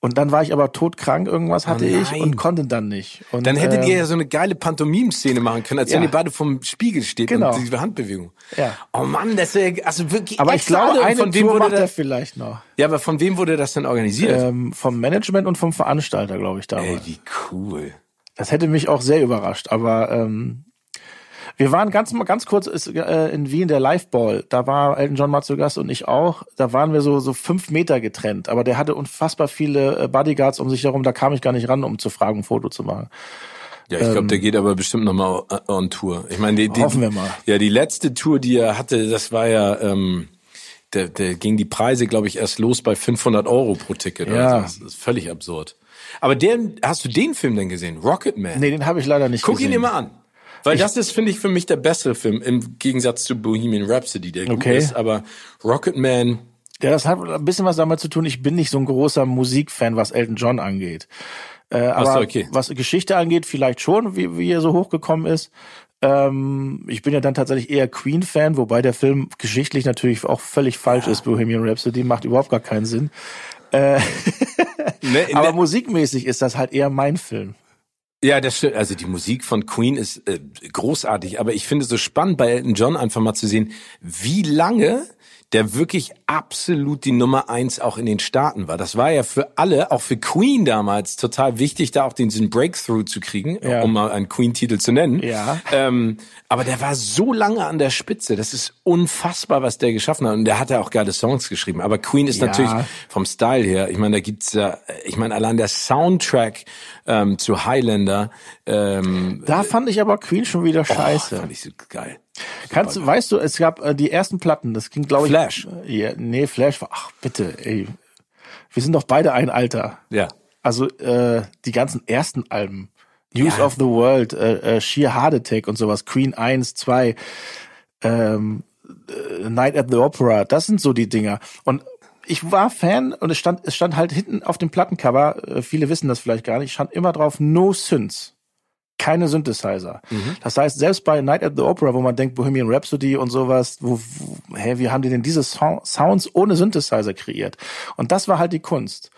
Und dann war ich aber todkrank, irgendwas hatte ich nein. und konnte dann nicht. Und, Dann hättet ähm, ihr ja so eine geile Pantomim-Szene machen können, als Ja. wenn ihr beide vom Spiegel steht Genau. und diese Handbewegung. Ja. Oh Mann, das ist also wirklich aber ich glaube, eine von wem Tour wurde macht er das, vielleicht noch. Ja, aber von wem wurde das denn organisiert? Ähm, vom Management und vom Veranstalter, glaube ich, damals. Ey, wie cool. Das hätte mich auch sehr überrascht, aber ähm, wir waren ganz ganz kurz ist, äh, in Wien der Liveball. Da war Elton John mal zu Gast und ich auch. Da waren wir so so fünf Meter getrennt, aber der hatte unfassbar viele äh, Bodyguards um sich herum. Da kam ich gar nicht ran, um zu fragen, ein Foto zu machen. Ja, ich glaube, der geht aber bestimmt nochmal on Tour. Ich meine, die, die, Ähm. Hoffen wir mal. Ja, die letzte Tour, die er hatte, das war ja, ähm, der, der ging die Preise, glaube ich, erst los bei 500 Euro pro Ticket. Ja. Oder so. Das ist völlig absurd. Aber den, hast du den Film denn gesehen? Rocketman? Nee, den habe ich leider nicht Guck gesehen. ihn dir mal an. Weil das ist, finde ich, für mich der bessere Film, im Gegensatz zu Bohemian Rhapsody, der gut Okay. ist. Aber Rocketman, Ja, das hat ein bisschen was damit zu tun. Ich bin nicht so ein großer Musikfan, was Elton John angeht. Äh, aber so, okay. was Geschichte angeht, vielleicht schon, wie, wie er so hochgekommen ist. Ähm, ich bin ja dann tatsächlich eher Queen-Fan, wobei der Film geschichtlich natürlich auch völlig falsch ist. Bohemian Rhapsody macht überhaupt gar keinen Sinn. ne, in (laughs) Aber der, musikmäßig ist das halt eher mein Film. Ja, das stimmt. Also die Musik von Queen ist äh, großartig, aber ich finde es so spannend bei Elton John einfach mal zu sehen, wie lange der wirklich absolut die Nummer eins auch in den Staaten war. Das war ja für alle, auch für Queen damals, total wichtig, da auch diesen Breakthrough zu kriegen, Ja. um mal einen Queen-Titel zu nennen. Ja. Ähm, aber der war so lange an der Spitze. Das ist unfassbar, was der geschaffen hat. Und der hat ja auch geile Songs geschrieben. Aber Queen ist Ja. natürlich vom Style her, ich meine, da gibt's ja, ich meine, allein der Soundtrack ähm, zu Highlander, ähm, Da fand ich aber Queen schon wieder oh, scheiße. fand ich so geil. Kannst du, weißt du, es gab äh, die ersten Platten, das ging glaube ich. Flash. äh, Ja, nee, Flash war, ach bitte, ey. Wir sind doch beide ein Alter. Ja. Also äh, die ganzen ersten Alben. News Ja. of the World, äh, äh, Sheer Heart Attack und sowas, Queen 1, 2, ähm, äh, Night at the Opera, das sind so die Dinger. Und ich war Fan und es stand, es stand halt hinten auf dem Plattencover, äh, viele wissen das vielleicht gar nicht, stand immer drauf No Synths. Keine Synthesizer. Das heißt, selbst bei Night at the Opera, wo man denkt Bohemian Rhapsody und sowas, wo, wo hä, wie haben die denn diese Sou- Sounds ohne Synthesizer kreiert? Und das war halt die Kunst.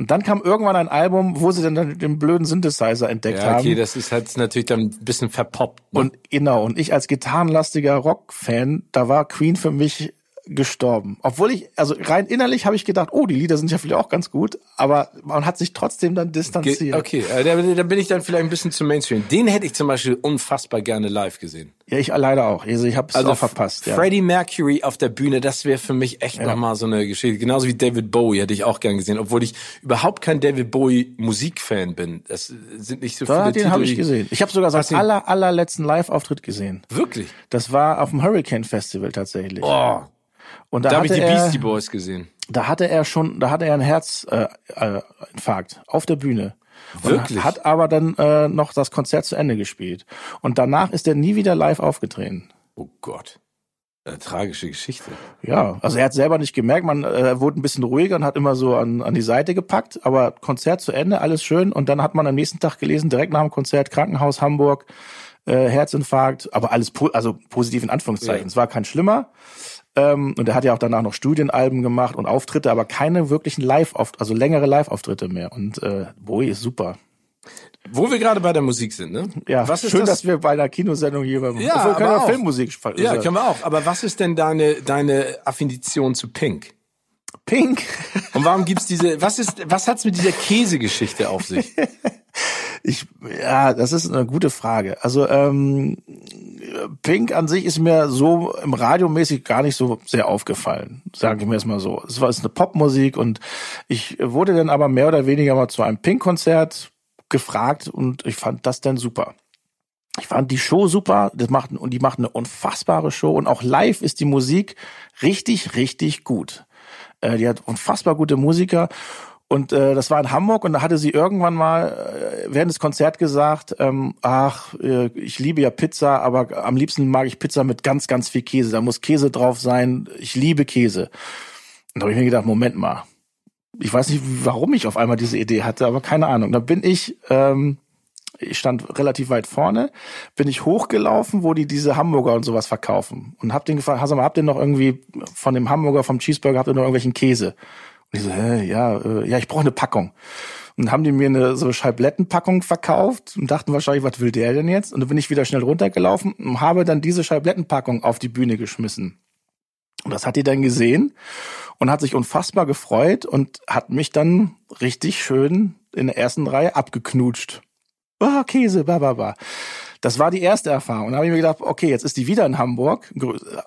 Und dann kam irgendwann ein Album, wo sie dann den blöden Synthesizer entdeckt Ja, okay, haben. das ist halt natürlich dann ein bisschen verpoppt. Ne? Und genau, und ich als gitarrenlastiger Rock-Fan, da war Queen für mich gestorben. Obwohl ich, also rein innerlich habe ich gedacht, oh, die Lieder sind ja vielleicht auch ganz gut, aber man hat sich trotzdem dann distanziert. Okay, äh, da, bin ich dann vielleicht ein bisschen zu Mainstream. Den hätte ich zum Beispiel unfassbar gerne live gesehen. Ja, ich leider auch. Also ich habe es auch verpasst. Ja. Freddie Mercury auf der Bühne, das wäre für mich echt noch mal so eine Geschichte. Genauso wie David Bowie hätte ich auch gern gesehen, obwohl ich überhaupt kein David Bowie Musikfan bin. Das sind nicht so Da, viele den habe ich gesehen. Ich habe sogar seinen aller, allerletzten Live-Auftritt gesehen. Wirklich? Das war auf dem Hurricane Festival tatsächlich. Oh, Und da, da habe ich die er, Beastie Boys gesehen. da hatte er schon, da hatte er einen Herzinfarkt äh, Infarkt auf der Bühne. Wirklich? Hat aber dann äh, noch das Konzert zu Ende gespielt. Und danach ist er nie wieder live aufgetreten. Oh Gott. Eine tragische Geschichte. Ja, also er hat selber nicht gemerkt, man äh, wurde ein bisschen ruhiger und hat immer so an, an die Seite gepackt, aber Konzert zu Ende, alles schön. Und dann hat man am nächsten Tag gelesen, direkt nach dem Konzert, Krankenhaus Hamburg, äh, Herzinfarkt, aber alles po also positiv in Anführungszeichen. Ja. Es war kein schlimmer. Ähm, und er hat ja auch danach noch Studienalben gemacht und Auftritte, aber keine wirklichen live auftritte also längere Live-Auftritte mehr. Und äh, Bowie ist super. Wo wir gerade bei der Musik sind, ne? Ja, Was ist schön, das? dass wir bei einer Kinosendung hier beim Ja, Obwohl, können wir auch. Filmmusik sprechen. Ja, können wir auch. Aber was ist denn deine, deine Affinition zu Pink? Pink. Und warum gibt's diese, was ist, was hat's mit dieser Käsegeschichte auf sich? (laughs) Ich, ja, das ist eine gute Frage. Also ähm, Pink an sich ist mir so im Radiomäßig gar nicht so sehr aufgefallen, sage ich mir erstmal so. Es war es eine Popmusik und ich wurde dann aber mehr oder weniger mal zu einem Pink-Konzert gefragt und ich fand das dann super. Ich fand die Show super, das macht, und die macht eine unfassbare Show und auch live ist die Musik richtig, richtig gut. Äh, die hat unfassbar gute Musiker und äh, das war in Hamburg und da hatte sie irgendwann mal äh, während des Konzerts gesagt, ähm, ach, äh, ich liebe ja Pizza, aber am liebsten mag ich Pizza mit ganz, ganz viel Käse. Da muss Käse drauf sein. Ich liebe Käse. Und da habe ich mir gedacht, Moment mal. Ich weiß nicht, warum ich auf einmal diese Idee hatte, aber keine Ahnung. Da bin ich, ähm, ich stand relativ weit vorne, bin ich hochgelaufen, wo die diese Hamburger und sowas verkaufen und hab den gefragt, mal, habt ihr noch irgendwie von dem Hamburger, vom Cheeseburger, habt ihr noch irgendwelchen Käse? Ich so, hä, ja, äh, ja, ich brauche eine Packung. Und haben die mir eine so Scheiblettenpackung verkauft und dachten wahrscheinlich, was will der denn jetzt? Und dann bin ich wieder schnell runtergelaufen und habe dann diese Scheiblettenpackung auf die Bühne geschmissen. Und das hat die dann gesehen und hat sich unfassbar gefreut und hat mich dann richtig schön in der ersten Reihe abgeknutscht. Ah, Käse, ba, ba, ba. Das war die erste Erfahrung. Und da habe ich mir gedacht, okay, jetzt ist die wieder in Hamburg,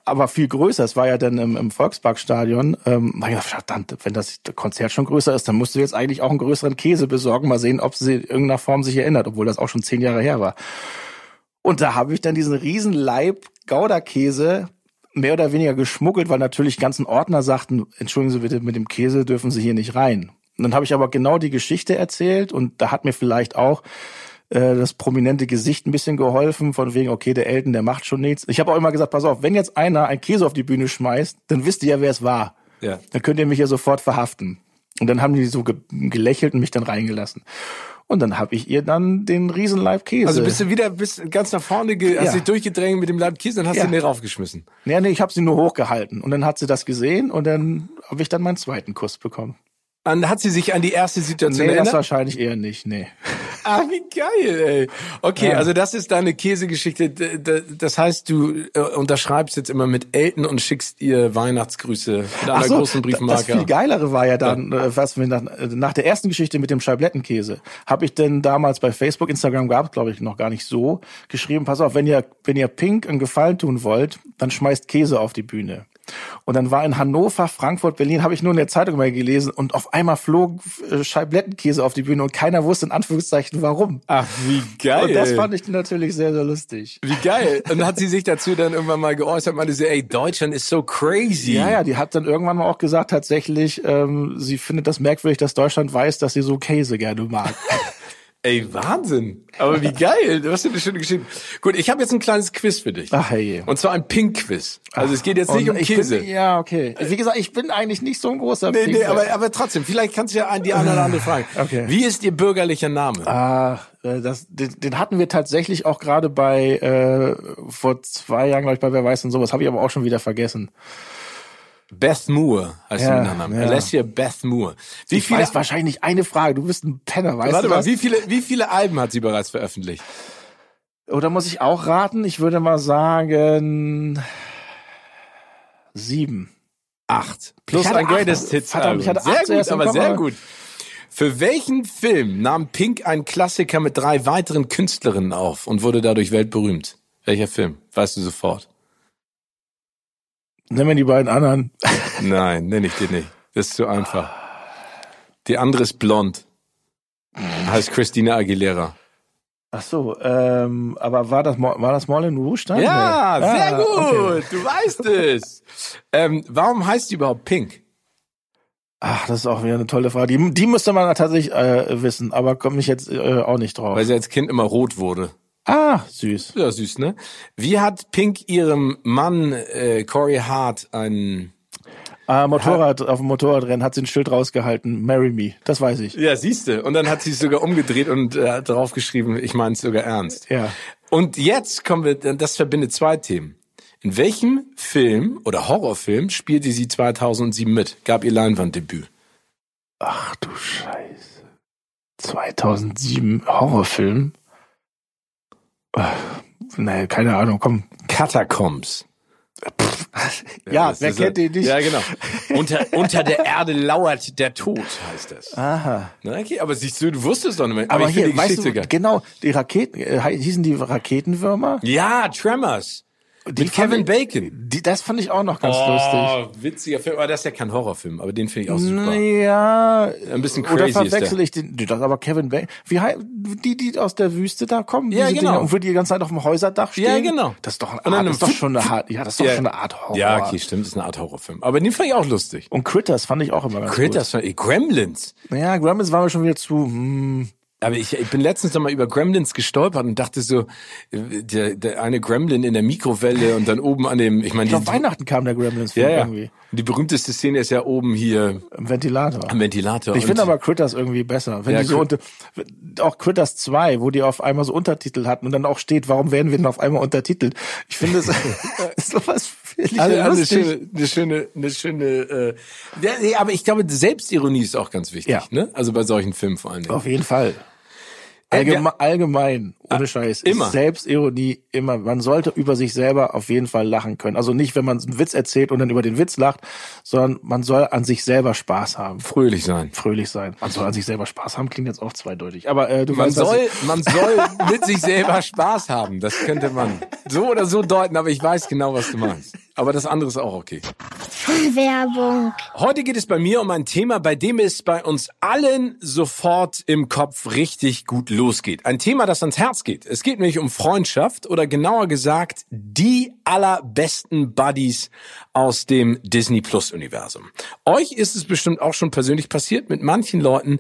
aber viel größer. Es war ja dann im, im Volksparkstadion. Ähm, ich gedacht, wenn das Konzert schon größer ist, dann musst du jetzt eigentlich auch einen größeren Käse besorgen. Mal sehen, ob sie in irgendeiner Form sich erinnert, obwohl das auch schon zehn Jahre her war. Und da habe ich dann diesen riesen Leib Gouda-Käse mehr oder weniger geschmuggelt, weil natürlich ganzen Ordner sagten, entschuldigen Sie bitte, mit dem Käse dürfen Sie hier nicht rein. Und dann habe ich aber genau die Geschichte erzählt und da hat mir vielleicht auch äh, das prominente Gesicht ein bisschen geholfen, von wegen, okay, der Elton, der macht schon nichts. Ich habe auch immer gesagt, pass auf, wenn jetzt einer einen Käse auf die Bühne schmeißt, dann wisst ihr ja, wer es war. Ja. Dann könnt ihr mich ja sofort verhaften. Und dann haben die so ge gelächelt und mich dann reingelassen. Und dann habe ich ihr dann den Riesenleib Käse. Also bist du wieder bist ganz nach vorne, ge hast Ja. dich durchgedrängt mit dem Leib Käse und hast Ja. den dir raufgeschmissen. Nee, nee, ich habe sie nur hochgehalten. Und dann hat sie das gesehen und dann habe ich dann meinen zweiten Kuss bekommen. Dann hat sie sich an die erste Situation Nee, das erinnert. wahrscheinlich eher nicht, nee. Ah, wie geil, ey. Okay, Ja. also das ist deine Käsegeschichte. Das heißt, du äh, unterschreibst jetzt immer mit Elton und schickst ihr Weihnachtsgrüße mit einer so, großen Das Briefmarke. viel geilere war ja dann, äh, was wir nach, äh, nach der ersten Geschichte mit dem Scheiblettenkäse, habe ich denn damals bei Facebook, Instagram gab es glaube ich noch gar nicht so, geschrieben, pass auf, wenn ihr, wenn ihr Pink einen Gefallen tun wollt, dann schmeißt Käse auf die Bühne. Und dann war in Hannover, Frankfurt, Berlin, habe ich nur in der Zeitung mal gelesen und auf einmal flog äh, Scheiblettenkäse auf die Bühne und keiner wusste in Anführungszeichen warum. Ach, wie geil. Und das fand ich natürlich sehr, sehr lustig. wie geil. Und dann hat sie sich dazu dann irgendwann mal geäußert, meinte sie, ey, Deutschland ist so crazy. Ja, ja, die hat dann irgendwann mal auch gesagt, tatsächlich, ähm, sie findet das merkwürdig, dass Deutschland weiß, dass sie so Käse gerne mag. (laughs) Ey, Wahnsinn. Aber wie geil. Was für eine schöne Geschichte. Gut, ich habe jetzt ein kleines Quiz für dich. Ach, hey. Und zwar ein Pink-Quiz. Also es geht jetzt nicht Und um Käse. Bin, ja, okay. Wie gesagt, ich bin eigentlich nicht so ein großer Nee, nee, aber, aber trotzdem, vielleicht kannst du ja die eine oder andere fragen. Okay. Wie ist Ihr bürgerlicher Name? Ah, äh, das, den, den hatten wir tatsächlich auch gerade bei äh, vor zwei Jahren, glaube ich, bei Wer weiß und sowas. Habe ich aber auch schon wieder vergessen. Beth Moore heißt Ja, der Nachname. ja. Alessia Beth Moore. Wie Ich viele, weiß wahrscheinlich eine Frage. Du bist ein Penner, weißt warte du mal, das? wie viele, wie viele Alben hat sie bereits veröffentlicht? Oder muss ich auch raten? Ich würde mal sagen sieben. Acht. Plus ein Greatest. Hits hatte Album. acht Sehr gut, aber Kopf, sehr aber- gut. Für welchen Film nahm Pink einen Klassiker mit drei weiteren Künstlerinnen auf und wurde dadurch weltberühmt? Welcher Film? Weißt du sofort? Nimm mir die beiden anderen. (laughs) Nein, nenne ich dir nicht. Das ist zu einfach. Die andere ist blond. Heißt Christina Aguilera. Ach so, ähm, aber war das war das Moulin Rouge dann? Ja, Nee. sehr Ah, gut. okay. Du weißt es. ähm, warum heißt die überhaupt Pink? Ach, das ist auch wieder eine tolle Frage. Die, die müsste man tatsächlich äh, wissen, aber komme ich jetzt äh, auch nicht drauf. Weil sie als Kind immer rot wurde. Ah, süß. Ja, süß, ne? Wie hat Pink ihrem Mann äh, Corey Hart einen... Ah, Motorrad, auf dem Motorradrennen hat sie ein Schild rausgehalten. Marry me. Das weiß ich. Ja, siehste. Und dann hat sie es sogar umgedreht und äh, draufgeschrieben, ich meine es sogar ernst. Ja. Und jetzt kommen wir, das verbindet zwei Themen. In welchem Film oder Horrorfilm spielte sie 2007 mit? Gab ihr Leinwanddebüt? Ach du Scheiße. 2007 Horrorfilm. Nee, keine Ahnung, komm. Catacombs. (laughs) Ja, das wer kennt ja- den nicht? Ja, genau. Unter, unter der Erde lauert der Tod, heißt das. Aha. Na, okay, aber siehst du, du wusstest doch nicht mehr. Aber finde hier, weißt du, geil. genau, die Raketen, äh, hießen die Raketenwürmer? Ja, Tremors. Die Mit fand Kevin Bacon. Die, das fand ich auch noch ganz lustig. Oh, witziger Film. Aber das ist ja kein Horrorfilm, aber den finde ich auch super. Ja, Ein bisschen oder crazy ist verwechsel der. ich den, das aber Kevin Bacon, wie die, die aus der Wüste da kommen, Ja, genau. Dinger, und wo die die ganze Zeit auf dem Häuserdach stehen. Ja, genau. Das ist doch, eine Art, das ist doch schon eine Art, ja, das ist doch Ja. schon eine Art Horror. Ja, okay, stimmt, das ist eine Art Horrorfilm. Aber den fand ich auch lustig. Und Critters fand ich auch immer ganz Critters, fand ich- Gremlins. gut. Ja, Gremlins waren wir schon wieder zu, hm, Aber ich, ich bin letztens noch mal über Gremlins gestolpert und dachte so, äh, der, der eine Gremlin in der Mikrowelle und dann oben an dem, ich meine, ich glaube, die, Weihnachten kam der Gremlins-Film ja, ja. irgendwie. Die berühmteste Szene ist ja oben hier Im Ventilator. am Ventilator. Ich finde aber Critters irgendwie besser. Wenn Ja, die so unter, auch Critters 2, wo die auf einmal so Untertitel hatten und dann auch steht, warum werden wir denn auf einmal untertitelt? Ich finde es (laughs) (laughs) sowas finde ich Also, ja eine schöne, eine schöne, eine schöne. Äh, nee, aber ich glaube, Selbstironie ist auch ganz wichtig, Ja. ne? Also bei solchen Filmen vor allen Dingen. Auf jeden Fall. Äh, Allgeme allgemein, ohne Scheiß. immer. Selbstironie immer. Man sollte über sich selber auf jeden Fall lachen können. Also nicht, wenn man einen Witz erzählt und dann über den Witz lacht, sondern man soll an sich selber Spaß haben. Fröhlich sein. Fröhlich sein. Man soll an sich selber Spaß haben, klingt jetzt auch zweideutig. Aber äh, du Man weißt, soll, man soll (laughs) mit sich selber Spaß haben. Das könnte man so oder so deuten, aber ich weiß genau, was du meinst. Aber das andere ist auch okay. Werbung. Heute geht es bei mir um ein Thema, bei dem es bei uns allen sofort im Kopf richtig gut losgeht. Ein Thema, das ans Herz geht. Es geht nämlich um Freundschaft oder genauer gesagt die allerbesten Buddies aus dem Disney Plus Universum. Euch ist es bestimmt auch schon persönlich passiert. Mit manchen Leuten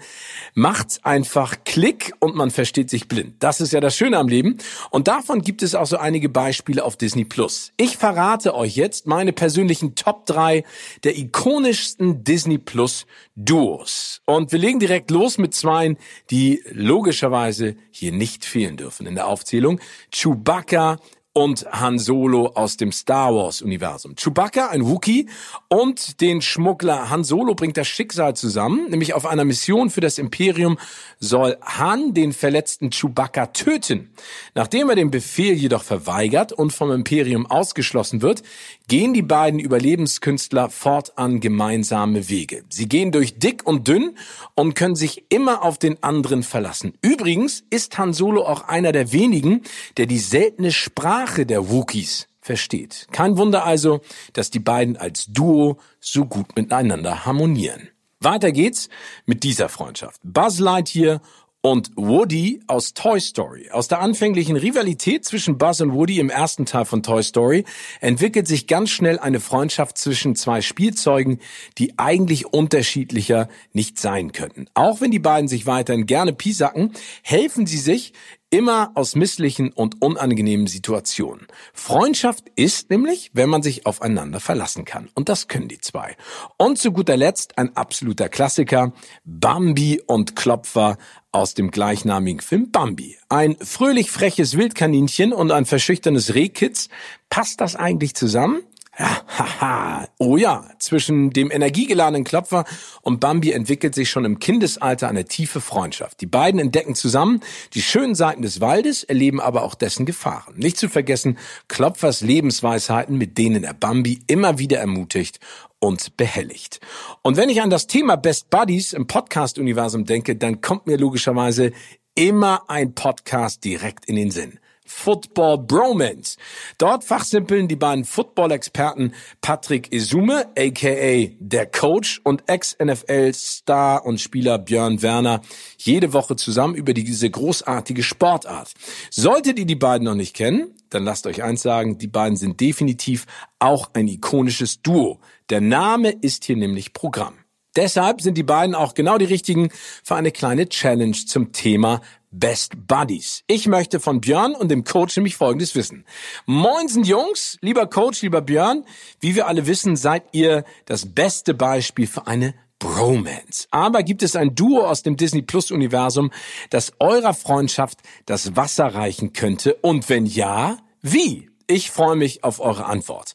macht's einfach Klick und man versteht sich blind. Das ist ja das Schöne am Leben. Und davon gibt es auch so einige Beispiele auf Disney Plus. Ich verrate euch jetzt meine persönlichen Top 3 der ikonischsten Disney Plus Duos. Und wir legen direkt los mit zweien, die logischerweise hier nicht fehlen dürfen in der Aufzählung. Chewbacca und Han Solo aus dem Star Wars Universum. Chewbacca, ein Wookie und den Schmuggler Han Solo bringt das Schicksal zusammen, nämlich auf einer Mission für das Imperium soll Han den verletzten Chewbacca töten. Nachdem er den Befehl jedoch verweigert und vom Imperium ausgeschlossen wird, gehen die beiden Überlebenskünstler fortan gemeinsame Wege. Sie gehen durch dick und dünn und können sich immer auf den anderen verlassen. Übrigens ist Han Solo auch einer der wenigen, der die seltene Sprache der Wookiees versteht. Kein Wunder also, dass die beiden als Duo so gut miteinander harmonieren. Weiter geht's mit dieser Freundschaft. Buzz Lightyear und Woody aus Toy Story. Aus der anfänglichen Rivalität zwischen Buzz und Woody im ersten Teil von Toy Story entwickelt sich ganz schnell eine Freundschaft zwischen zwei Spielzeugen, die eigentlich unterschiedlicher nicht sein könnten. Auch wenn die beiden sich weiterhin gerne piesacken, helfen sie sich immer aus misslichen und unangenehmen Situationen. Freundschaft ist nämlich, wenn man sich aufeinander verlassen kann. Und das können die zwei. Und zu guter Letzt ein absoluter Klassiker, Bambi und Klopfer aus dem gleichnamigen Film Bambi. Ein fröhlich freches Wildkaninchen und ein verschüchternes Rehkitz. Passt das eigentlich zusammen? Ja, haha. Oh ja, zwischen dem energiegeladenen Klopfer und Bambi entwickelt sich schon im Kindesalter eine tiefe Freundschaft. Die beiden entdecken zusammen die schönen Seiten des Waldes, erleben aber auch dessen Gefahren. Nicht zu vergessen Klopfers Lebensweisheiten, mit denen er Bambi immer wieder ermutigt und behelligt. Und wenn ich an das Thema Best Buddies im Podcast-Universum denke, dann kommt mir logischerweise immer ein Podcast direkt in den Sinn. Football Bromance. Dort fachsimpeln die beiden Football-Experten Patrick Isume, aka der Coach, und Ex-NFL-Star und Spieler Björn Werner jede Woche zusammen über diese großartige Sportart. Solltet ihr die beiden noch nicht kennen, dann lasst euch eins sagen, die beiden sind definitiv auch ein ikonisches Duo. Der Name ist hier nämlich Programm. Deshalb sind die beiden auch genau die richtigen für eine kleine Challenge zum Thema Best Buddies. Ich möchte von Björn und dem Coach nämlich Folgendes wissen. Moinsen Jungs, lieber Coach, lieber Björn, wie wir alle wissen, seid ihr das beste Beispiel für eine Bromance. Aber gibt es ein Duo aus dem Disney Plus Universum, das eurer Freundschaft das Wasser reichen könnte? Und wenn ja, wie? Ich freue mich auf eure Antwort.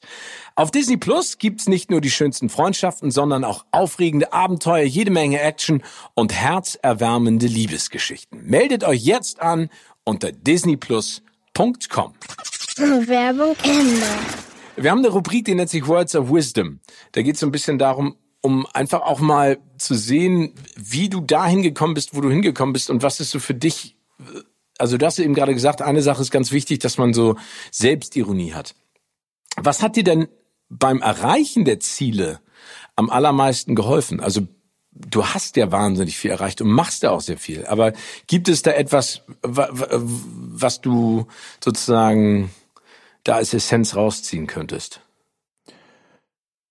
Auf Disney Plus gibt's nicht nur die schönsten Freundschaften, sondern auch aufregende Abenteuer, jede Menge Action und herzerwärmende Liebesgeschichten. Meldet euch jetzt an unter disneyplus.com. Werbung Ende. Wir haben eine Rubrik, die nennt sich Words of Wisdom. Da geht es so ein bisschen darum, um einfach auch mal zu sehen, wie du dahin gekommen bist, wo du hingekommen bist und was ist so für dich. Also du hast eben gerade gesagt, eine Sache ist ganz wichtig, dass man so Selbstironie hat. Was hat dir denn beim Erreichen der Ziele am allermeisten geholfen? Also du hast ja wahnsinnig viel erreicht und machst ja auch sehr viel. Aber gibt es da etwas, was du sozusagen da als Essenz rausziehen könntest?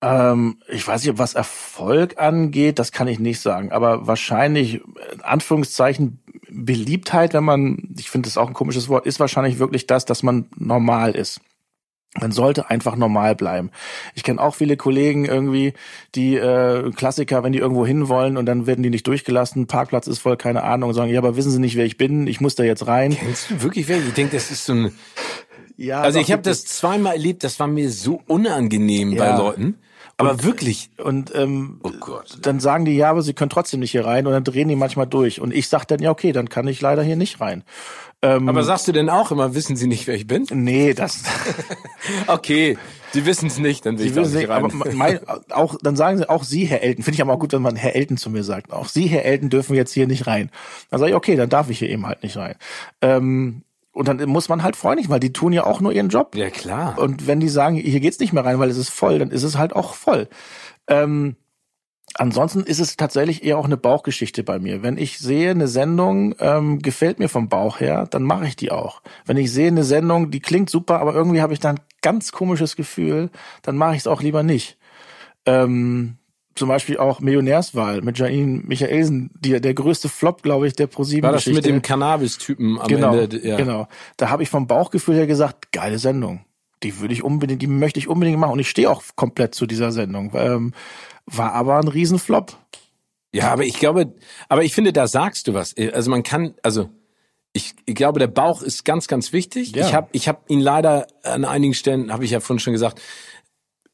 Ähm, ich weiß nicht, was Erfolg angeht, das kann ich nicht sagen. Aber wahrscheinlich, in Anführungszeichen, Beliebtheit, wenn man, ich finde das auch ein komisches Wort, ist wahrscheinlich wirklich das, dass man normal ist. Man sollte einfach normal bleiben. Ich kenne auch viele Kollegen irgendwie, die äh, Klassiker, wenn die irgendwo hinwollen und dann werden die nicht durchgelassen, Parkplatz ist voll, keine Ahnung, sagen, ja, aber wissen Sie nicht, wer ich bin? Ich muss da jetzt rein. Kennst du wirklich wer? Ich denke, das ist so ein. Ja, also ich habe das zweimal erlebt, das war mir so unangenehm ja. bei Leuten. Aber und, wirklich. Und ähm, oh Gott. dann sagen die, ja, aber sie können trotzdem nicht hier rein und dann drehen die manchmal durch. Und ich sag dann, ja, okay, dann kann ich leider hier nicht rein. Ähm, aber sagst du denn auch immer, wissen sie nicht, wer ich bin? Nee, das. (laughs) (laughs) okay, sie wissen es nicht, dann will sie ich da nicht rein. Aber mein, auch, dann sagen sie auch Sie, Herr Elton. Finde ich aber auch gut, wenn man Herr Elton zu mir sagt. Auch Sie, Herr Elton, dürfen jetzt hier nicht rein. Dann sage ich, okay, dann darf ich hier eben halt nicht rein. Ähm, und dann muss man halt freundlich, weil die tun ja auch nur ihren Job. Ja, klar. Und wenn die sagen, hier geht's nicht mehr rein, weil es ist voll, dann ist es halt auch voll. Ähm, ansonsten ist es tatsächlich eher auch eine Bauchgeschichte bei mir. Wenn ich sehe, eine Sendung ähm, gefällt mir vom Bauch her, dann mache ich die auch. Wenn ich sehe, eine Sendung, die klingt super, aber irgendwie habe ich dann ganz komisches Gefühl, dann mache ich es auch lieber nicht. Ähm, zum Beispiel auch Millionärswahl mit Janine Michaelsen, die, der größte Flop, glaube ich, der ProSieben War das mit dem Cannabis-Typen am genau, Ende? Ja. Genau. Da habe ich vom Bauchgefühl her gesagt, geile Sendung. Die würde ich unbedingt, die möchte ich unbedingt machen. Und ich stehe auch komplett zu dieser Sendung. Ähm, war aber ein Riesenflop. Ja, aber ich glaube, aber ich finde, da sagst du was. Also man kann, also ich, ich glaube, der Bauch ist ganz, ganz wichtig. Ja. Ich habe ich hab ihn leider an einigen Stellen, habe ich ja vorhin schon gesagt,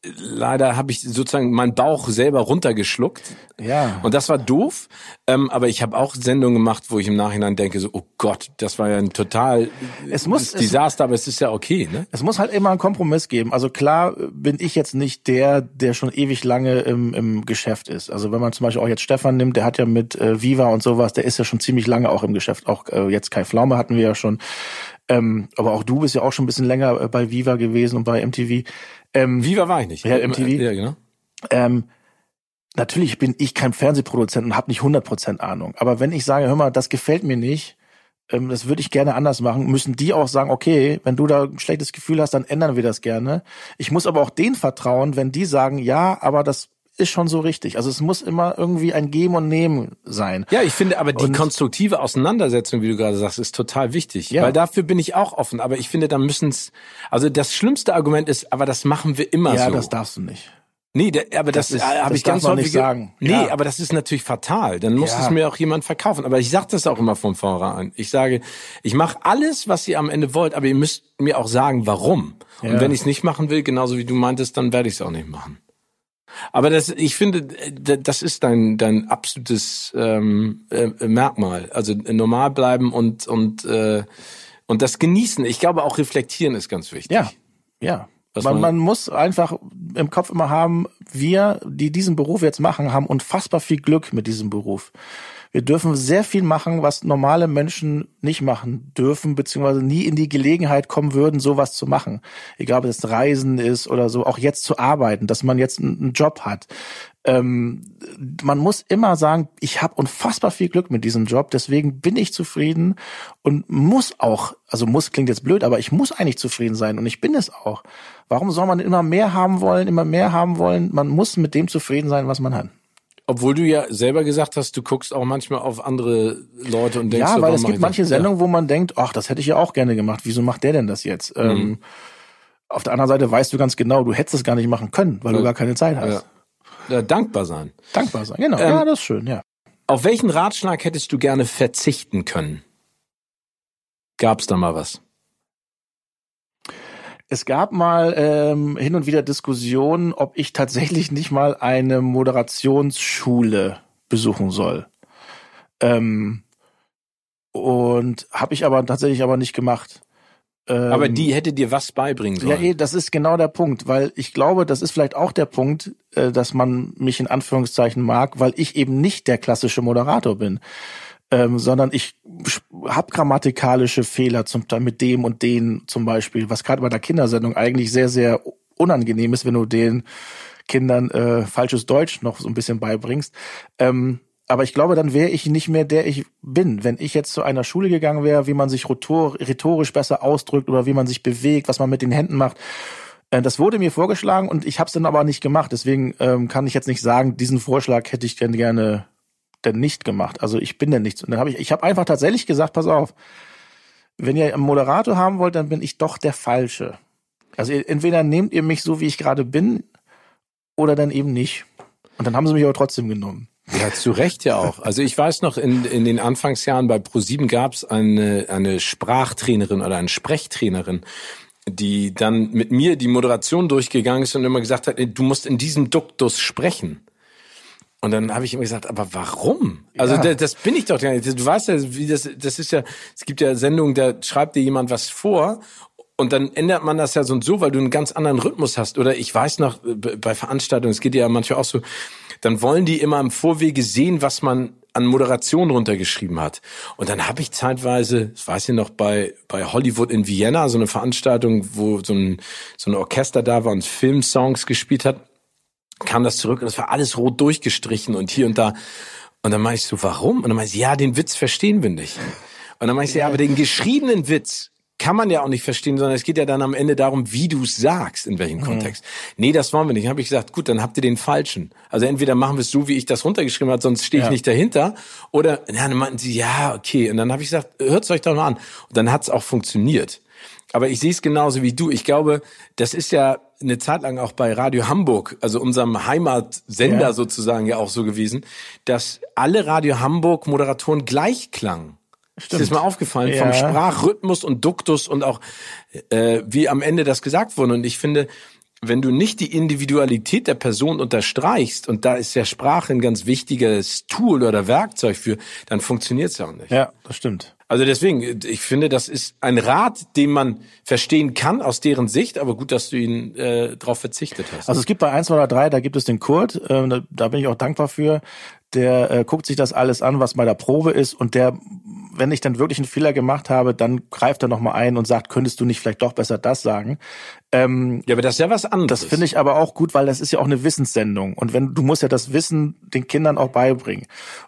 leider habe ich sozusagen meinen Bauch selber runtergeschluckt. Ja. Und das war doof. Ähm, aber ich habe auch Sendungen gemacht, wo ich im Nachhinein denke, so, oh Gott, das war ja ein total Es muss- Desaster, aber es ist ja okay, ne? Es muss halt immer einen Kompromiss geben. Also klar bin ich jetzt nicht der, der schon ewig lange im, im Geschäft ist. Also wenn man zum Beispiel auch jetzt Stefan nimmt, der hat ja mit äh, Viva und sowas, der ist ja schon ziemlich lange auch im Geschäft. Auch äh, jetzt Kai Pflaume hatten wir ja schon. Ähm, aber auch du bist ja auch schon ein bisschen länger äh, bei Viva gewesen und bei MTV. Ähm, Viva war ich nicht. Ja, Im- MTV. Ja, genau. ähm, natürlich bin ich kein Fernsehproduzent und habe nicht 100% Ahnung. Aber wenn ich sage, hör mal, das gefällt mir nicht, ähm, das würde ich gerne anders machen, müssen die auch sagen, okay, wenn du da ein schlechtes Gefühl hast, dann ändern wir das gerne. Ich muss aber auch denen vertrauen, wenn die sagen, ja, aber das ist schon so richtig. Also es muss immer irgendwie ein Geben und Nehmen sein. Ja, ich finde aber die Und- konstruktive Auseinandersetzung, wie du gerade sagst, ist total wichtig. Ja. Weil dafür bin ich auch offen. Aber ich finde, da müssen's. Also das schlimmste Argument ist, aber das machen wir immer Ja, so. das darfst du nicht. Nee, da, aber das, Das ist- habe ich ganz häufig nicht ge- sagen. Nee, Ja. aber das ist natürlich fatal. Dann muss Ja. es mir auch jemand verkaufen. Aber ich sage das auch immer von vornherein. Ich sage, ich mache alles, was ihr am Ende wollt, aber ihr müsst mir auch sagen, warum. Und Ja. wenn ich es nicht machen will, genauso wie du meintest, dann werde ich es auch nicht machen. Aber das, ich finde, das ist dein dein absolutes ähm, äh, Merkmal. Also äh, normal bleiben und und äh, und das genießen. Ich glaube auch reflektieren ist ganz wichtig. Ja, ja. Was man- man muss einfach im Kopf immer haben, wir, die diesen Beruf jetzt machen, haben unfassbar viel Glück mit diesem Beruf. Wir dürfen sehr viel machen, was normale Menschen nicht machen dürfen, beziehungsweise nie in die Gelegenheit kommen würden, sowas zu machen. Egal, ob es Reisen ist oder so, auch jetzt zu arbeiten, dass man jetzt einen einen Job hat. Ähm, man muss immer sagen, ich habe unfassbar viel Glück mit diesem Job, deswegen bin ich zufrieden und muss auch, also muss klingt jetzt blöd, aber ich muss eigentlich zufrieden sein und ich bin es auch. Warum soll man immer mehr haben wollen, immer mehr haben wollen? Man muss mit dem zufrieden sein, was man hat. Obwohl du ja selber gesagt hast, du guckst auch manchmal auf andere Leute und denkst, Ja, so, weil es gibt manche das? Sendungen, wo man denkt, ach, das hätte ich ja auch gerne gemacht. Wieso macht der denn das jetzt? Ähm, auf der anderen Seite weißt du ganz genau, du hättest es gar nicht machen können, weil du Ja. gar keine Zeit hast. Ja. Ja, dankbar sein. Dankbar sein, genau. Ähm, ja, das ist schön, ja. Auf welchen Ratschlag hättest du gerne verzichten können? Gab's da mal was? Es gab mal ähm, hin und wieder Diskussionen, ob ich tatsächlich nicht mal eine Moderationsschule besuchen soll. Ähm, und habe ich aber tatsächlich aber nicht gemacht. Ähm, Aber die hätte dir was beibringen ja, sollen. eh, das ist genau der Punkt, weil ich glaube, das ist vielleicht auch der Punkt, äh, dass man mich in Anführungszeichen mag, weil ich eben nicht der klassische Moderator bin, ähm, sondern ich habe grammatikalische Fehler zum mit dem und den zum Beispiel, was gerade bei der Kindersendung eigentlich sehr, sehr unangenehm ist, wenn du den Kindern äh, falsches Deutsch noch so ein bisschen beibringst. Ähm, aber ich glaube, dann wäre ich nicht mehr der ich bin. Wenn ich jetzt zu einer Schule gegangen wäre, wie man sich rhetor- rhetorisch besser ausdrückt oder wie man sich bewegt, was man mit den Händen macht. Äh, Das wurde mir vorgeschlagen und ich habe es dann aber nicht gemacht. Deswegen ähm, kann ich jetzt nicht sagen, diesen Vorschlag hätte ich gerne denn nicht gemacht. Also ich bin denn nichts. Und dann habe ich, ich habe einfach tatsächlich gesagt, pass auf, wenn ihr einen Moderator haben wollt, dann bin ich doch der Falsche. Also ihr- entweder nehmt ihr mich so, wie ich gerade bin, oder dann eben nicht. Und dann haben sie mich aber trotzdem genommen. Ja, zu Recht ja auch. Also ich weiß noch, in, in den Anfangsjahren bei ProSieben gab's eine, eine Sprachtrainerin oder eine Sprechtrainerin, die dann mit mir die Moderation durchgegangen ist und immer gesagt hat, du musst in diesem Duktus sprechen. Und dann habe ich immer gesagt, aber warum? Also Ja. das, das bin ich doch gar nicht. Du weißt ja, wie das, das ist ja, es gibt ja Sendungen, da schreibt dir jemand was vor und dann ändert man das ja so und so, weil du einen ganz anderen Rhythmus hast. Oder ich weiß noch, äh, bei Veranstaltungen, es geht ja manchmal auch so, dann wollen die immer im Vorwege sehen, was man an Moderation runtergeschrieben hat. Und dann habe ich zeitweise, das weiß ich noch, bei, bei Hollywood in Vienna, so eine Veranstaltung, wo so ein, so ein Orchester da war und Filmsongs gespielt hat, kam das zurück und es war alles rot durchgestrichen und hier und da. Und dann meinte ich so, warum? Und dann meinte sie, ja, den Witz verstehen wir nicht. Und dann meinte ich, ja, aber den geschriebenen Witz kann man ja auch nicht verstehen, sondern es geht ja dann am Ende darum, wie du es sagst, in welchem Kontext. Nee, das wollen wir nicht. Dann habe ich gesagt, gut, dann habt ihr den falschen. Also entweder machen wir es so, wie ich das runtergeschrieben habe, sonst stehe ich Ja. nicht dahinter. Oder ja, dann meinten sie, ja, okay. Und dann habe ich gesagt, hört's euch doch mal an. Und dann hat's auch funktioniert. Aber ich sehe es genauso wie du. Ich glaube, das ist ja eine Zeit lang auch bei Radio Hamburg, also unserem Heimatsender Ja. sozusagen ja auch so gewesen, dass alle Radio Hamburg Moderatoren gleich klangen. Ist dir das mal aufgefallen? Ja. Vom Sprachrhythmus und Duktus und auch äh, wie am Ende das gesagt wurde. Und ich finde, wenn du nicht die Individualität der Person unterstreichst, und da ist ja Sprache ein ganz wichtiges Tool oder Werkzeug für, dann funktioniert es auch nicht. Ja, das stimmt. Also deswegen, ich finde, das ist ein Rat, den man verstehen kann aus deren Sicht, aber gut, dass du ihn äh, darauf verzichtet hast. Also es gibt bei 1, 2 oder 3, da gibt es den Kurt, äh, da, da bin ich auch dankbar für, der äh, guckt sich das alles an, was bei der Probe ist und der, wenn ich dann wirklich einen Fehler gemacht habe, dann greift er nochmal ein und sagt, könntest du nicht vielleicht doch besser das sagen. Ähm, ja, aber das ist ja was anderes. Das finde ich aber auch gut, weil das ist ja auch eine Wissenssendung und wenn du musst ja das Wissen den Kindern auch beibringen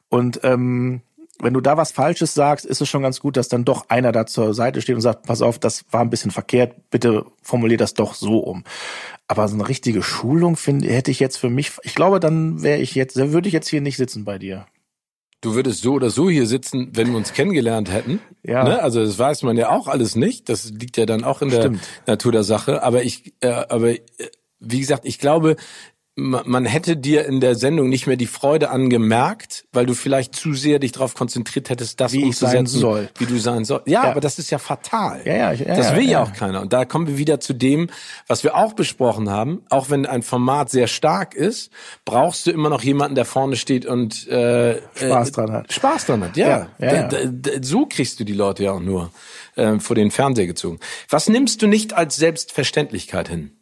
und ähm, wenn du da was Falsches sagst, ist es schon ganz gut, dass dann doch einer da zur Seite steht und sagt, pass auf, das war ein bisschen verkehrt, bitte formulier das doch so um. Aber so eine richtige Schulung finde, hätte ich jetzt für mich, ich glaube, dann wäre ich jetzt, würde ich jetzt hier nicht sitzen bei dir. Du würdest so oder so hier sitzen, wenn wir uns kennengelernt hätten. Ja. Ne? Also das weiß man ja auch alles nicht. Das liegt ja dann auch in Stimmt. der Natur der Sache. Aber ich, äh, aber äh, wie gesagt, ich glaube, man hätte dir in der Sendung nicht mehr die Freude angemerkt, weil du vielleicht zu sehr dich darauf konzentriert hättest, das wie umzusetzen, soll. wie du sein soll. Ja, ja, aber das ist ja fatal. Ja, ja, ja das will ja, ja, auch keiner. Und da kommen wir wieder zu dem, was wir auch besprochen haben. Auch wenn ein Format sehr stark ist, brauchst du immer noch jemanden, der vorne steht und äh, Spaß dran hat. Spaß dran hat, ja. ja, ja, So kriegst du die Leute ja auch nur äh, vor den Fernseher gezogen. Was nimmst du nicht als Selbstverständlichkeit hin?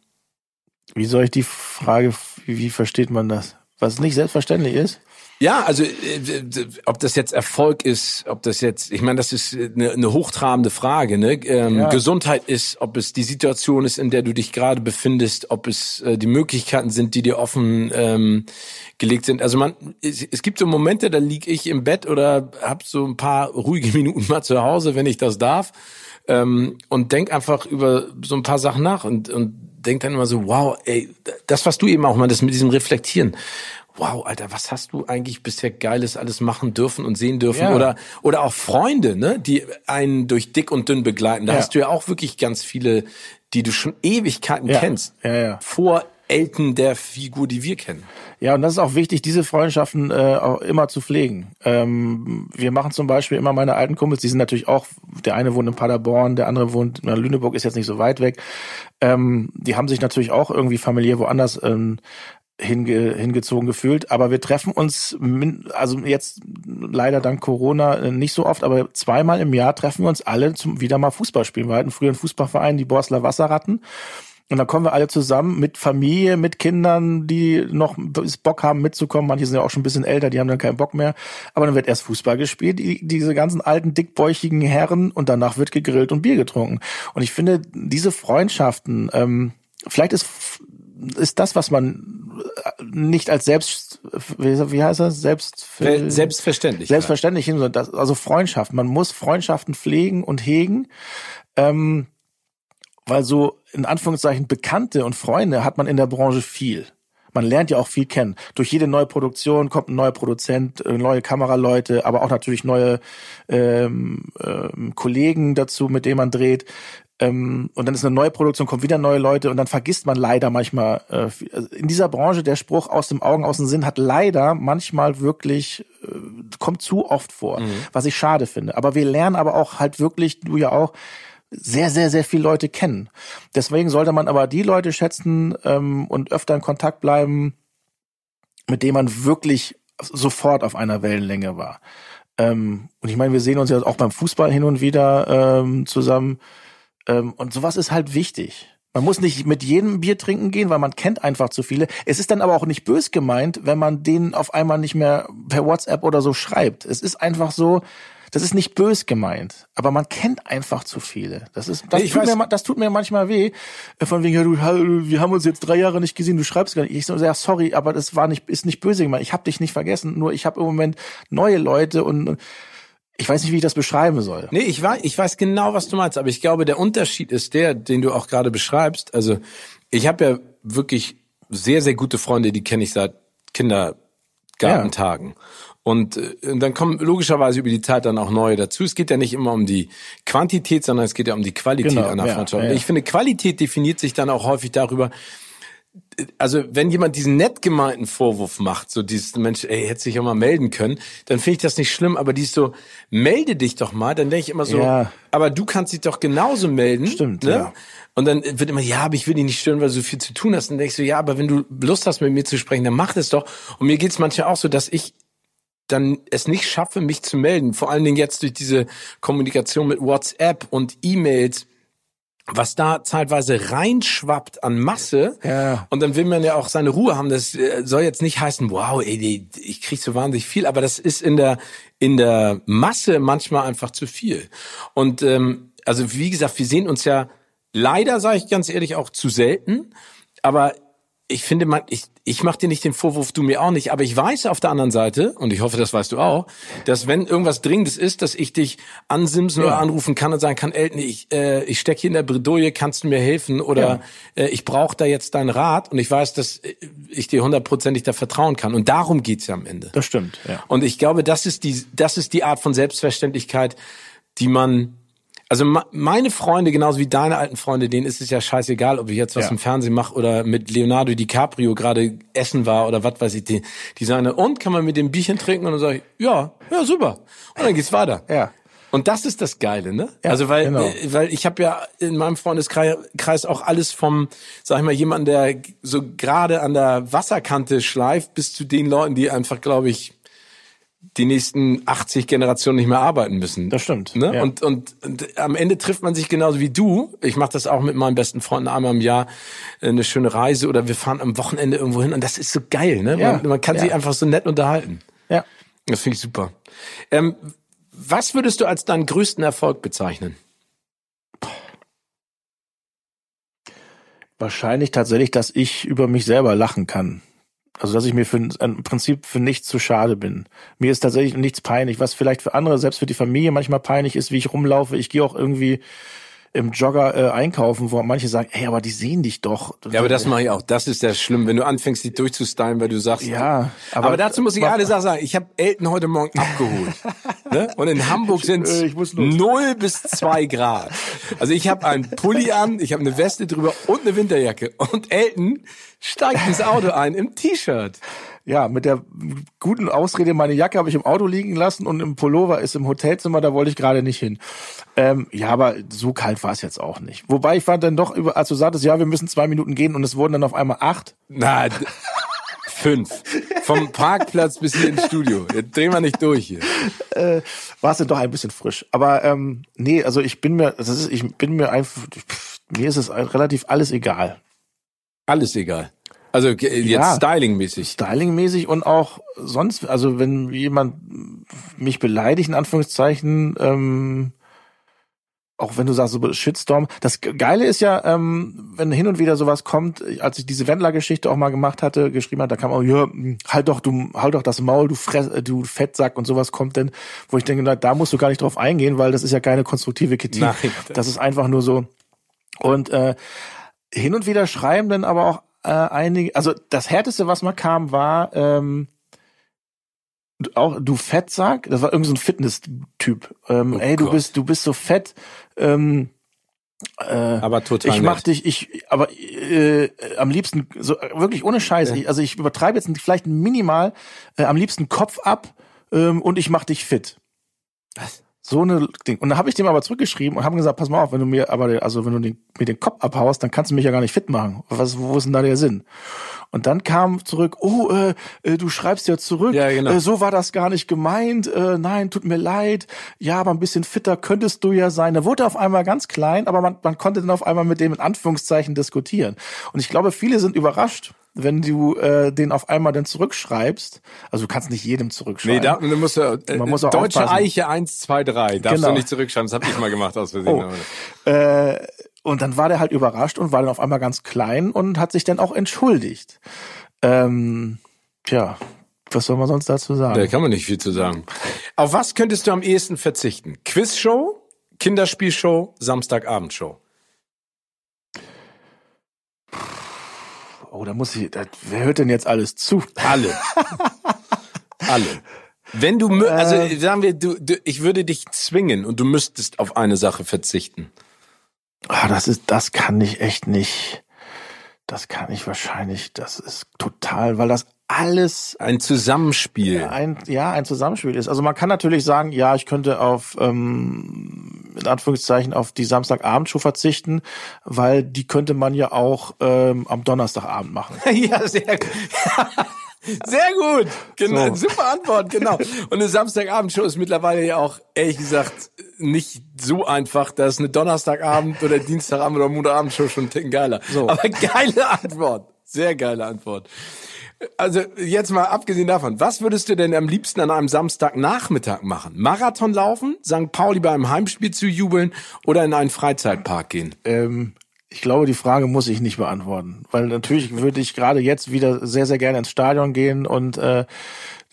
Wie soll ich die Frage, wie versteht man das? Was nicht selbstverständlich ist? Ja, also äh, ob das jetzt Erfolg ist, ob das jetzt, ich meine, das ist eine, eine hochtrabende Frage. Ne? Ähm, ja. Gesundheit ist, ob es die Situation ist, in der du dich gerade befindest, ob es äh, die Möglichkeiten sind, die dir offen ähm, gelegt sind. Also man, es, es gibt so Momente, da lieg ich im Bett oder hab so ein paar ruhige (laughs) Minuten mal zu Hause, wenn ich das darf, ähm, und denk einfach über so ein paar Sachen nach und und denke dann immer so, wow, ey, das, was du eben auch mal, das mit diesem Reflektieren. Wow, Alter, was hast du eigentlich bisher Geiles alles machen dürfen und sehen dürfen? Ja. Oder, oder auch Freunde, ne, die einen durch dick und dünn begleiten. Da ja. hast du ja auch wirklich ganz viele, die du schon Ewigkeiten ja. kennst. Ja, ja. Vor Elten der Figur, die wir kennen. Ja, und das ist auch wichtig, diese Freundschaften äh, auch immer zu pflegen. Ähm, wir machen zum Beispiel immer meine alten Kumpels, die sind natürlich auch, der eine wohnt in Paderborn, der andere wohnt in Lüneburg, ist jetzt nicht so weit weg. Ähm, die haben sich natürlich auch irgendwie familiär woanders ähm, hinge, hingezogen gefühlt. Aber wir treffen uns, also jetzt leider dank Corona äh, nicht so oft, aber zweimal im Jahr treffen wir uns alle zum wieder mal Fußball spielen. Wir hatten früher einen Fußballverein, die Borsler Wasserratten. Und dann kommen wir alle zusammen mit Familie, mit Kindern, die noch Bock haben mitzukommen. Manche sind ja auch schon ein bisschen älter, die haben dann keinen Bock mehr. Aber dann wird erst Fußball gespielt, die, diese ganzen alten, dickbäuchigen Herren und danach wird gegrillt und Bier getrunken. Und ich finde, diese Freundschaften, ähm, vielleicht ist, ist das, was man nicht als selbst, wie heißt das? Selbst, selbstverständlich. Selbstverständlich also Freundschaft. Man muss Freundschaften pflegen und hegen. Ähm, weil so in Anführungszeichen Bekannte und Freunde hat man in der Branche viel. Man lernt ja auch viel kennen. Durch jede neue Produktion kommt ein neuer Produzent, äh, neue Kameraleute, aber auch natürlich neue ähm, ähm, Kollegen dazu, mit denen man dreht. Ähm, und dann ist eine neue Produktion, kommt wieder neue Leute und dann vergisst man leider manchmal. Äh, also in dieser Branche der Spruch aus dem Augen, aus dem Sinn hat leider manchmal wirklich äh, kommt zu oft vor, mhm. was ich schade finde. Aber wir lernen aber auch halt wirklich, du ja auch sehr, sehr, sehr viele Leute kennen. Deswegen sollte man aber die Leute schätzen ähm, und öfter in Kontakt bleiben, mit denen man wirklich sofort auf einer Wellenlänge war. Ähm, und ich meine, wir sehen uns ja auch beim Fußball hin und wieder ähm, zusammen. Ähm, und sowas ist halt wichtig. Man muss nicht mit jedem Bier trinken gehen, weil man kennt einfach zu viele. Es ist dann aber auch nicht bös gemeint, wenn man denen auf einmal nicht mehr per WhatsApp oder so schreibt. Es ist einfach so, das ist nicht bös gemeint, aber man kennt einfach zu viele. Das ist, das, tut, mir, das tut mir manchmal weh. Äh, von wegen, ja, du, wir haben uns jetzt drei Jahre nicht gesehen, du schreibst gar nicht. Ich so, ja, sorry, aber das war nicht, ist nicht böse gemeint. Ich habe dich nicht vergessen. Nur ich habe im Moment neue Leute und ich weiß nicht, wie ich das beschreiben soll. Nee, ich weiß, ich weiß genau, was du meinst, aber ich glaube, der Unterschied ist der, den du auch gerade beschreibst. Also, ich habe ja wirklich sehr, sehr gute Freunde, die kenne ich seit Kindergartentagen. Ja. Und, äh, und dann kommen logischerweise über die Zeit dann auch neue dazu. Es geht ja nicht immer um die Quantität, sondern es geht ja um die Qualität genau, einer ja, Freundschaft. Ja. Ich finde, Qualität definiert sich dann auch häufig darüber, also wenn jemand diesen nett gemeinten Vorwurf macht, so dieses Mensch, ey, hätte sich ja mal melden können, dann finde ich das nicht schlimm, aber die ist so, melde dich doch mal, dann denke ich immer so, Ja. aber du kannst dich doch genauso melden. Stimmt, ne? ja. Und dann wird immer, ja, aber ich will dich nicht stören, weil du so viel zu tun hast. Und dann denke ich so, ja, aber wenn du Lust hast, mit mir zu sprechen, dann mach das doch. Und mir geht's manchmal auch so, dass ich dann es nicht schaffe, mich zu melden. Vor allen Dingen jetzt durch diese Kommunikation mit WhatsApp und E-Mails, was da zeitweise reinschwappt an Masse. Ja. Und dann will man ja auch seine Ruhe haben. Das äh, soll jetzt nicht heißen, wow, ey, ich krieg so wahnsinnig viel, aber das ist in der in der Masse manchmal einfach zu viel. Und ähm, also wie gesagt, wir sehen uns ja leider, sage ich ganz ehrlich, auch zu selten. Aber ich finde, man, ich, ich mache dir nicht den Vorwurf, du mir auch nicht, aber ich weiß auf der anderen Seite, und ich hoffe, das weißt du auch, dass wenn irgendwas Dringendes ist, dass ich dich ansimsen oder anrufen kann und sagen kann, Elton, ich, äh, ich stecke hier in der Bredouille, kannst du mir helfen? Oder äh, ich brauche da jetzt deinen Rat und ich weiß, dass äh, ich dir hundertprozentig da vertrauen kann. Und darum geht's ja am Ende. Das stimmt, ja. Und ich glaube, das ist die, das ist die Art von Selbstverständlichkeit, die man, also meine Freunde, genauso wie deine alten Freunde, denen ist es ja scheißegal, ob ich jetzt was Ja. im Fernsehen mache oder mit Leonardo DiCaprio gerade essen war oder was weiß ich. Die, die sagen, und kann man mit dem Bierchen trinken? Und dann sage ich, ja, ja, super. Und dann geht's weiter. Ja. Und das ist das Geile, ne? Ja, also weil, genau. äh, weil ich habe ja in meinem Freundeskreis Kreis auch alles vom, sag ich mal, jemand, der so gerade an der Wasserkante schleift, bis zu den Leuten, die einfach, glaube ich, die nächsten 80 Generationen nicht mehr arbeiten müssen. Das stimmt, Ne? ja. Und, und, und am Ende trifft man sich genauso wie du. Ich mache das auch mit meinen besten Freunden einmal im Jahr äh, eine schöne Reise oder wir fahren am Wochenende irgendwo hin und das ist so geil, ne? Ja, Man, man kann ja. sich einfach so nett unterhalten. Ja. Das finde ich super. Ähm, was würdest du als deinen größten Erfolg bezeichnen? Wahrscheinlich tatsächlich, dass ich über mich selber lachen kann. Also dass ich mir für im Prinzip für nichts zu schade bin. Mir ist tatsächlich nichts peinlich, was vielleicht für andere, selbst für die Familie manchmal peinlich ist, wie ich rumlaufe. Ich gehe auch irgendwie im Jogger äh, einkaufen, wo manche sagen, ey, aber die sehen dich doch. Ja, aber das mache ich auch. Das ist ja schlimm, wenn du anfängst, dich durchzustylen, weil du sagst. Ja, aber, aber- dazu muss ich eine Sache sagen. Ich habe Elton heute Morgen abgeholt. ne? Und in Hamburg sind los. 0 bis 2 Grad. Also ich habe einen Pulli an, ich habe eine Weste drüber und eine Winterjacke. Und Elton steigt ins Auto ein im T-Shirt. Ja, mit der guten Ausrede, meine Jacke habe ich im Auto liegen lassen und im Pullover ist im Hotelzimmer, da wollte ich gerade nicht hin. Ähm, ja, aber so kalt war es jetzt auch nicht. Wobei ich fand dann doch, über, als du sagtest, ja, wir müssen zwei Minuten gehen und es wurden dann auf einmal acht. Na, fünf. Vom Parkplatz bis hier ins Studio. Jetzt drehen wir nicht durch hier. war es dann doch ein bisschen frisch. Aber ähm, nee, also ich bin mir, das ist, ich bin mir einfach, pff, mir ist es relativ alles egal. Alles egal. Also ge- jetzt Ja. stylingmäßig. Stylingmäßig und auch sonst, also wenn jemand mich beleidigt, in Anführungszeichen, ähm, auch wenn du sagst, so Shitstorm. Das Geile ist ja, ähm, wenn hin und wieder sowas kommt, als ich diese Wendler-Geschichte auch mal gemacht hatte, geschrieben hat, da kam auch, ja, halt doch, du, halt doch das Maul, du Fress, äh, du Fettsack und sowas kommt denn, wo ich denke, na, da musst du gar nicht drauf eingehen, weil das ist ja keine konstruktive Kritik. Nein. Das ist einfach nur so. Und äh, hin und wieder schreiben dann aber auch äh, einige, also das härteste, was mal kam, war ähm, auch du Fettsack, das war irgend so ein Fitness-Typ. Ähm, Oh ey, du Gott. bist, du bist so fett. Ähm, äh, Aber total. ich mach nett. dich, ich, aber äh, am liebsten so wirklich ohne Scheiß. Ich, also ich übertreibe jetzt vielleicht minimal, äh, am liebsten Kopf ab ähm, und ich mach dich fit. Was? So eine Ding. Und dann habe ich dem aber zurückgeschrieben und haben gesagt, pass mal auf, wenn du mir aber also wenn du den, mir den Kopf abhaust, dann kannst du mich ja gar nicht fit machen. Was wo ist denn da der Sinn? Und dann kam zurück, oh, äh, äh, du schreibst ja zurück, Ja, genau. äh, so war das gar nicht gemeint, äh, nein, tut mir leid, ja, aber ein bisschen fitter könntest du ja sein. Da wurde auf einmal ganz klein, aber man, man konnte dann auf einmal mit dem in Anführungszeichen diskutieren. Und ich glaube, viele sind überrascht, wenn du äh, den auf einmal dann zurückschreibst. Also du kannst nicht jedem zurückschreiben. Nee, da, du musst, äh, Man muss auch Deutsche aufpassen. Eiche 1, 2, 3. Darfst Genau. du nicht zurückschreiben. Das habe ich mal gemacht aus Versehen. Oh. Äh, und dann war der halt überrascht und war dann auf einmal ganz klein und hat sich dann auch entschuldigt. Ähm, tja, was soll man sonst dazu sagen? Da kann man nicht viel zu sagen. Auf was könntest du am ehesten verzichten? Quizshow, Kinderspielshow, Samstagabendshow. oh, da muss ich, da, wer hört denn jetzt alles zu? Alle. (laughs) Alle. Wenn du, also Äh. sagen wir, du, du, ich würde dich zwingen und du müsstest auf eine Sache verzichten. Ah, das ist, das kann ich echt nicht. das kann ich wahrscheinlich, das ist total, weil das alles Ein Zusammenspiel. ein, ja, ein Zusammenspiel ist. Also man kann natürlich sagen, ja, ich könnte auf, ähm, in Anführungszeichen, auf die Samstagabendshow verzichten, weil die könnte man ja auch ähm, am Donnerstagabend machen. (laughs) ja, sehr gut. Sehr gut. Genau, So. super Antwort, genau. Und eine Samstagabendshow ist mittlerweile ja auch, ehrlich gesagt, nicht so einfach. Da ist eine Donnerstagabend oder Dienstagabend oder Montagabendshow schon ein Ticken geiler. So. Aber geile Antwort. Sehr geile Antwort. Also jetzt mal abgesehen davon, was würdest du denn am liebsten an einem Samstagnachmittag machen? Marathon laufen, St. Pauli bei einem Heimspiel zu jubeln oder in einen Freizeitpark gehen? Ähm, ich glaube, die Frage muss ich nicht beantworten, weil natürlich würde ich gerade jetzt wieder sehr, sehr gerne ins Stadion gehen und äh,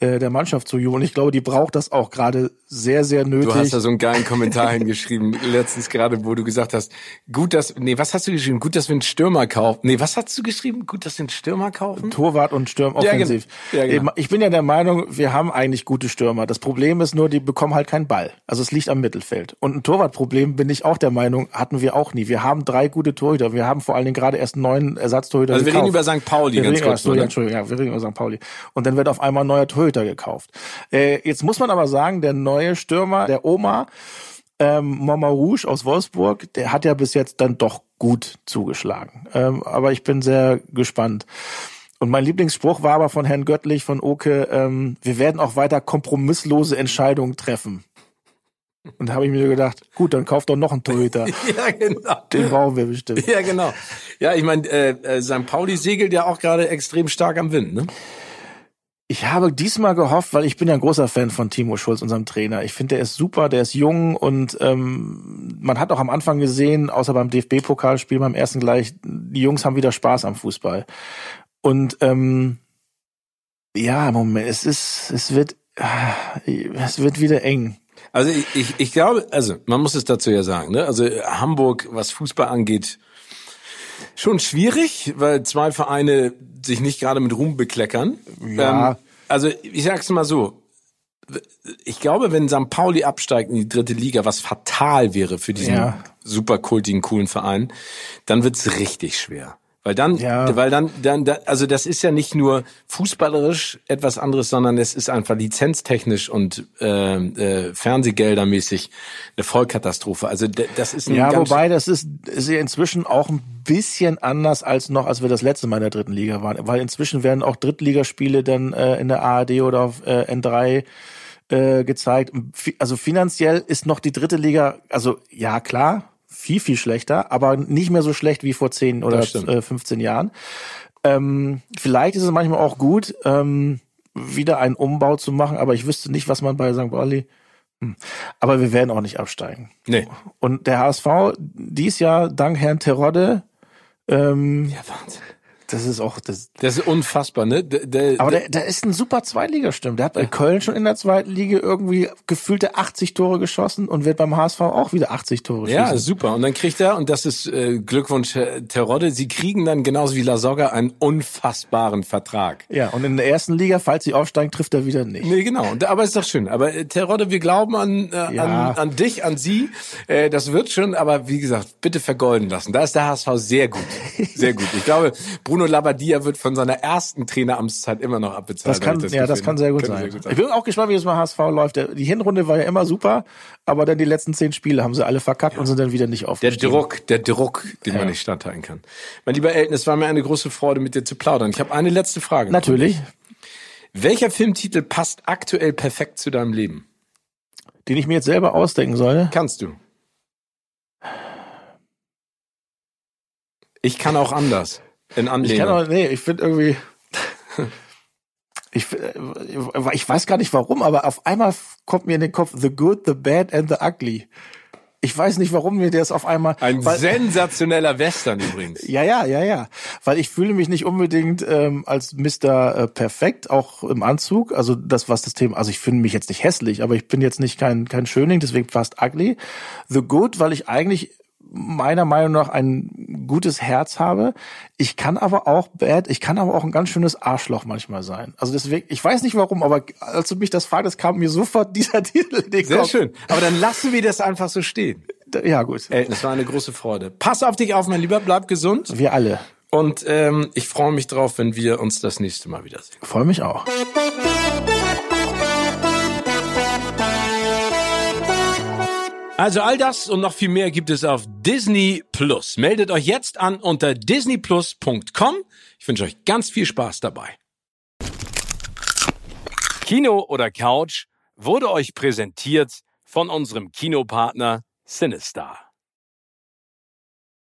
der Mannschaft zu jubeln. Ich glaube, die braucht das auch gerade sehr, sehr nötig. Du hast da so einen geilen Kommentar (laughs) hingeschrieben, letztens gerade, wo du gesagt hast, gut, dass, nee, was hast du geschrieben? Gut, dass wir einen Stürmer kaufen. Nee, was hast du geschrieben? Gut, dass wir einen Stürmer kaufen? Torwart und Stürm Ja, genau. offensiv. Ja, genau. Ich bin ja der Meinung, wir haben eigentlich gute Stürmer. Das Problem ist nur, die bekommen halt keinen Ball. Also es liegt am Mittelfeld. Und ein Torwartproblem bin ich auch der Meinung, hatten wir auch nie. Wir haben drei gute Torhüter. Wir haben vor allen Dingen gerade erst neun Ersatztorhüter Also wir reden gekauft. über St. Pauli wir ganz reden, kurz ja? Entschuldigung, ja, wir reden über St. Pauli. Und dann wird auf einmal ein neuer Torhüter gekauft. Äh, jetzt muss man aber sagen, der neue Stürmer, der Oma, ähm, Mama Rouge aus Wolfsburg, der hat ja bis jetzt dann doch gut zugeschlagen. Ähm, aber ich bin sehr gespannt. Und mein Lieblingsspruch war aber von Herrn Göttlich, von Oke, ähm, wir werden auch weiter kompromisslose Entscheidungen treffen. Und da habe ich mir gedacht, gut, dann kauft doch noch einen Torhüter. (laughs) Ja, genau. Den brauchen wir bestimmt. Ja, genau. Ja, ich meine, äh, äh, St. Pauli segelt ja auch gerade extrem stark am Wind, ne? Ich habe diesmal gehofft, weil ich bin ja ein großer Fan von Timo Schulz, unserem Trainer. Ich finde, der ist super, der ist jung und ähm, man hat auch am Anfang gesehen, außer beim DFB-Pokalspiel beim ersten gleich, die Jungs haben wieder Spaß am Fußball. Und ähm, ja, Moment, es ist, es wird, ah, es wird wieder eng. Also ich, ich, ich glaube, also man muss es dazu ja sagen, ne? Also Hamburg, was Fußball angeht, schon schwierig, weil zwei Vereine sich nicht gerade mit Ruhm bekleckern. Ja. Ähm, also ich sag's mal so. Ich glaube, wenn St. Pauli absteigt in die dritte Liga, was fatal wäre für diesen Ja. super kultigen, coolen Verein, dann wird's richtig schwer. Weil dann, Ja. weil dann, dann, da- also das ist ja nicht nur fußballerisch etwas anderes, sondern es ist einfach lizenztechnisch und äh, äh, Fernsehgeldermäßig eine Vollkatastrophe. Also das ist ein Ja, wobei das ist, ist ja inzwischen auch ein bisschen anders als noch, als wir das letzte Mal in der dritten Liga waren. Weil inzwischen werden auch Drittligaspiele dann äh, in der ARD oder auf äh, N3 äh, gezeigt. Also finanziell ist noch die dritte Liga, also ja klar, viel, viel schlechter, aber nicht mehr so schlecht wie vor 10 oder Das stimmt. äh, 15 Jahren. Ähm, vielleicht ist es manchmal auch gut, ähm, wieder einen Umbau zu machen, aber ich wüsste nicht, was man bei St. Pauli. Hm. Aber wir werden auch nicht absteigen. Nee. Und der HSV dies Jahr dank Herrn Terodde, ähm, Ja, Wahnsinn. Das ist auch das. Das ist unfassbar, ne? Der, der, Aber der, der ist ein super Zweitligastimmt. Der hat bei Köln schon in der zweiten Liga irgendwie gefühlte 80 Tore geschossen und wird beim HSV auch wieder 80 Tore ja, schießen. super. Und dann kriegt er, und das ist äh, Glückwunsch, Terodde, sie kriegen dann genauso wie Lasogga einen unfassbaren Vertrag. Ja, und in der ersten Liga, falls sie aufsteigen, trifft er wieder nicht. Nee, genau. Und, aber ist doch schön. Aber äh, Terodde, wir glauben an, äh, Ja. an, an dich, an sie. Äh, das wird schon, aber wie gesagt, bitte vergolden lassen. Da ist der HSV sehr gut. Sehr gut. Ich glaube, Bruno Labbadia wird von seiner ersten Traineramtszeit immer noch abbezahlt. Das kann, ich ja, das kann sehr gut Könnte sein. Ich bin auch gespannt, wie es beim HSV läuft. Der- Die Hinrunde war ja immer super, aber dann die letzten zehn Spiele haben sie alle verkackt und sind dann wieder nicht Der aufgestiegen. Druck, der Druck, den man nicht standhalten kann. Mein lieber Elton, es war mir eine große Freude, mit dir zu plaudern. Ich habe eine letzte Frage. Natürlich, Welcher Filmtitel passt aktuell perfekt zu deinem Leben? den ich mir jetzt selber ausdenken soll. Kannst du? Ich kann auch anders. In Ich Anlehnung. kann auch, nee, ich finde irgendwie, ich, äh, ich weiß gar nicht warum, aber auf einmal kommt mir in den Kopf The Good, The Bad and The Ugly. Ich weiß nicht, warum mir das auf einmal. Ein weil, sensationeller Western übrigens. ja, ja, ja, ja. Weil ich fühle mich nicht unbedingt ähm, als Mr. Äh, Perfekt, auch im Anzug. Also das, was das Thema, also ich finde mich jetzt nicht hässlich, aber ich bin jetzt nicht kein, kein Schönling, deswegen fast ugly. The Good, weil ich eigentlich meiner Meinung nach ein gutes Herz habe. Ich kann aber auch bad, ich kann aber auch ein ganz schönes Arschloch manchmal sein. Also deswegen, ich weiß nicht warum, aber als du mich das fragtest, kam mir sofort (laughs) dieser Titel in den Sehr Kopf. schön. Aber dann lassen wir das einfach so stehen. Ja, gut. Elton, es war eine große Freude. Pass auf dich auf, mein Lieber, bleib gesund. Wir alle. Und ähm, ich freue mich drauf, wenn wir uns das nächste Mal wiedersehen. Freue mich auch. Also all das und noch viel mehr gibt es auf Disney Plus. Meldet euch jetzt an unter disneyplus.com. Ich wünsche euch ganz viel Spaß dabei. Kino oder Couch wurde euch präsentiert von unserem Kinopartner Sinistar.